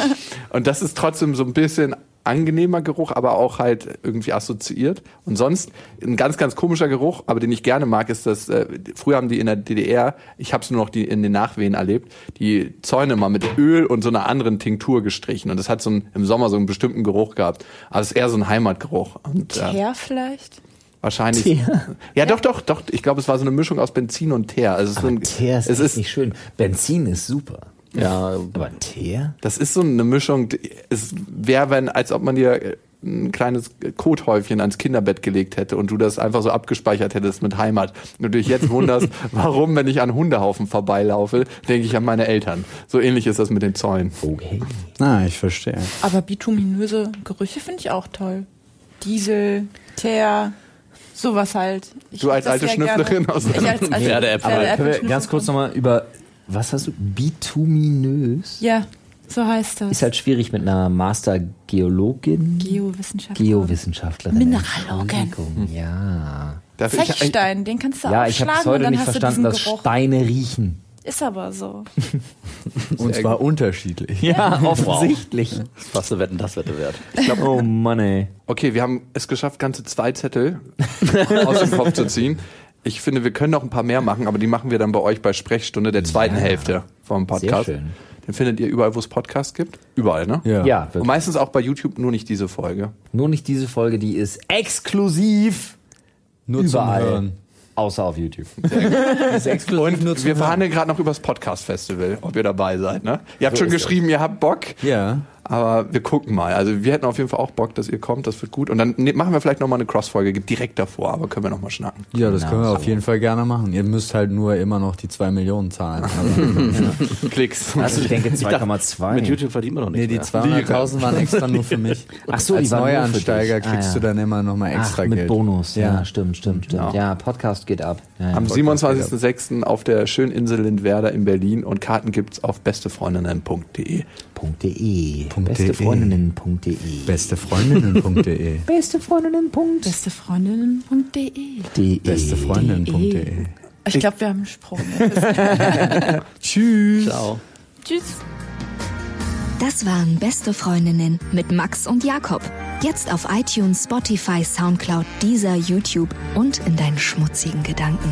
Speaker 1: Und das ist trotzdem so ein bisschen angenehmer Geruch, aber auch halt irgendwie assoziiert. Und sonst ein ganz, ganz komischer Geruch, aber den ich gerne mag, ist, dass äh, früher haben die in der DDR, ich habe es nur noch die, in den Nachwehen erlebt, die Zäune mal mit Öl und so einer anderen Tinktur gestrichen. Und das hat so ein, im Sommer so einen bestimmten Geruch gehabt. Aber es ist eher so ein Heimatgeruch. Und, äh,
Speaker 5: Teer vielleicht?
Speaker 1: wahrscheinlich.
Speaker 3: Teer?
Speaker 1: Ja, doch, doch, doch. Ich glaube, es war so eine Mischung aus Benzin und Teer. Also es ist ein,
Speaker 3: Teer ist,
Speaker 1: es ist
Speaker 3: nicht schön. Benzin ist super.
Speaker 2: Ja,
Speaker 3: Aber Teer?
Speaker 1: Das ist so eine Mischung. Es wäre, wenn, als ob man dir ein kleines Kothäufchen ans Kinderbett gelegt hätte und du das einfach so abgespeichert hättest mit Heimat. Und du dich jetzt wunderst, warum, wenn ich an Hundehaufen vorbeilaufe, denke ich an meine Eltern. So ähnlich ist das mit den Zäunen.
Speaker 3: Okay.
Speaker 4: Na, ich verstehe.
Speaker 5: Aber bituminöse Gerüche finde ich auch toll. Diesel, Teer, sowas halt. Ich
Speaker 1: Du als alte Schnüfflerin aus
Speaker 5: alte
Speaker 2: Pferdeäpfel.
Speaker 3: Aber können wir
Speaker 5: Pferdeäpfelschnüfflerin.
Speaker 3: ganz kurz nochmal über, was hast du? Bituminös?
Speaker 5: Ja, so heißt das.
Speaker 3: Ist halt schwierig mit einer Master-Geologin.
Speaker 5: Geowissenschaftler.
Speaker 3: Geowissenschaftlerin.
Speaker 5: Mineralogin.
Speaker 3: Entschuldigung, Ja.
Speaker 1: Darf ich-
Speaker 5: Zechstein, den kannst du
Speaker 3: Ja, ich habe
Speaker 5: und
Speaker 3: heute
Speaker 5: dann
Speaker 3: nicht
Speaker 5: hast
Speaker 3: verstanden,
Speaker 5: du
Speaker 3: dass
Speaker 5: Geruch.
Speaker 3: Steine riechen.
Speaker 5: Ist aber so.
Speaker 4: Und zwar unterschiedlich.
Speaker 3: Ja, offensichtlich.
Speaker 2: fast eine Wetten, das Wette wert.
Speaker 3: oh Mann, ey.
Speaker 1: Okay, wir haben es geschafft, ganze zwei Zettel aus dem Kopf zu ziehen. Ich finde, wir können noch ein paar mehr machen, aber die machen wir dann bei euch bei Sprechstunde der zweiten Hälfte vom Podcast.
Speaker 3: Sehr schön.
Speaker 1: Den findet ihr überall, wo es Podcasts gibt. Überall, ne?
Speaker 4: Ja.
Speaker 3: Ja,
Speaker 1: Und meistens auch bei YouTube, nur nicht diese Folge.
Speaker 3: nur nicht diese Folge, die ist exklusiv
Speaker 4: Nur zum
Speaker 3: überall.
Speaker 4: Hören.
Speaker 3: Außer auf YouTube.
Speaker 1: Und wir verhandeln gerade noch über das Podcast-Festival, ob ihr dabei seid. Ne? Ihr habt
Speaker 3: So
Speaker 1: schon
Speaker 3: ist
Speaker 1: geschrieben, ihr habt Bock,
Speaker 4: Ja.
Speaker 1: Aber wir gucken mal. Also wir hätten auf jeden Fall auch Bock, dass ihr kommt, das wird gut. Und dann ne, machen wir vielleicht nochmal eine Cross-Folge direkt davor, aber können wir nochmal schnacken.
Speaker 4: Ja, das
Speaker 3: Genau.
Speaker 4: können wir auf jeden Fall gerne machen. Ihr müsst halt nur immer noch die zwei Millionen zahlen.
Speaker 1: Klicks.
Speaker 3: Also ich denke 2,2.
Speaker 2: Mit YouTube verdient man doch
Speaker 4: nee,
Speaker 2: nichts
Speaker 4: die
Speaker 2: mehr.
Speaker 4: 200.000 waren extra nur für mich.
Speaker 3: Ach so, die
Speaker 4: Als
Speaker 3: für
Speaker 4: Neuansteiger
Speaker 3: dich. Ah,
Speaker 4: kriegst
Speaker 3: ja.
Speaker 4: du dann immer nochmal extra
Speaker 3: Ach, mit
Speaker 4: Geld.
Speaker 3: Bonus. Ja,
Speaker 4: Ja.
Speaker 3: stimmt, stimmt, stimmt. Ja, Podcast geht ab. Ja, ja.
Speaker 1: Am 27.06. auf der schönen Insel Lindwerder in Berlin und Karten gibt's auf bestefreundinnen.de.
Speaker 3: .de.
Speaker 4: Punkt
Speaker 3: Bestefreundinnen.de.
Speaker 4: Bestefreundinnen.de.
Speaker 3: Bestefreundinnen.de.
Speaker 5: Bestefreundinnen.de.
Speaker 4: Bestefreundinnen.de.
Speaker 5: Ich glaube, wir haben einen Sprung.
Speaker 4: Tschüss.
Speaker 2: Ciao.
Speaker 5: Tschüss.
Speaker 6: Das waren Beste Freundinnen mit Max und Jakob. Jetzt auf iTunes, Spotify, Soundcloud, dieser YouTube und in deinen schmutzigen Gedanken.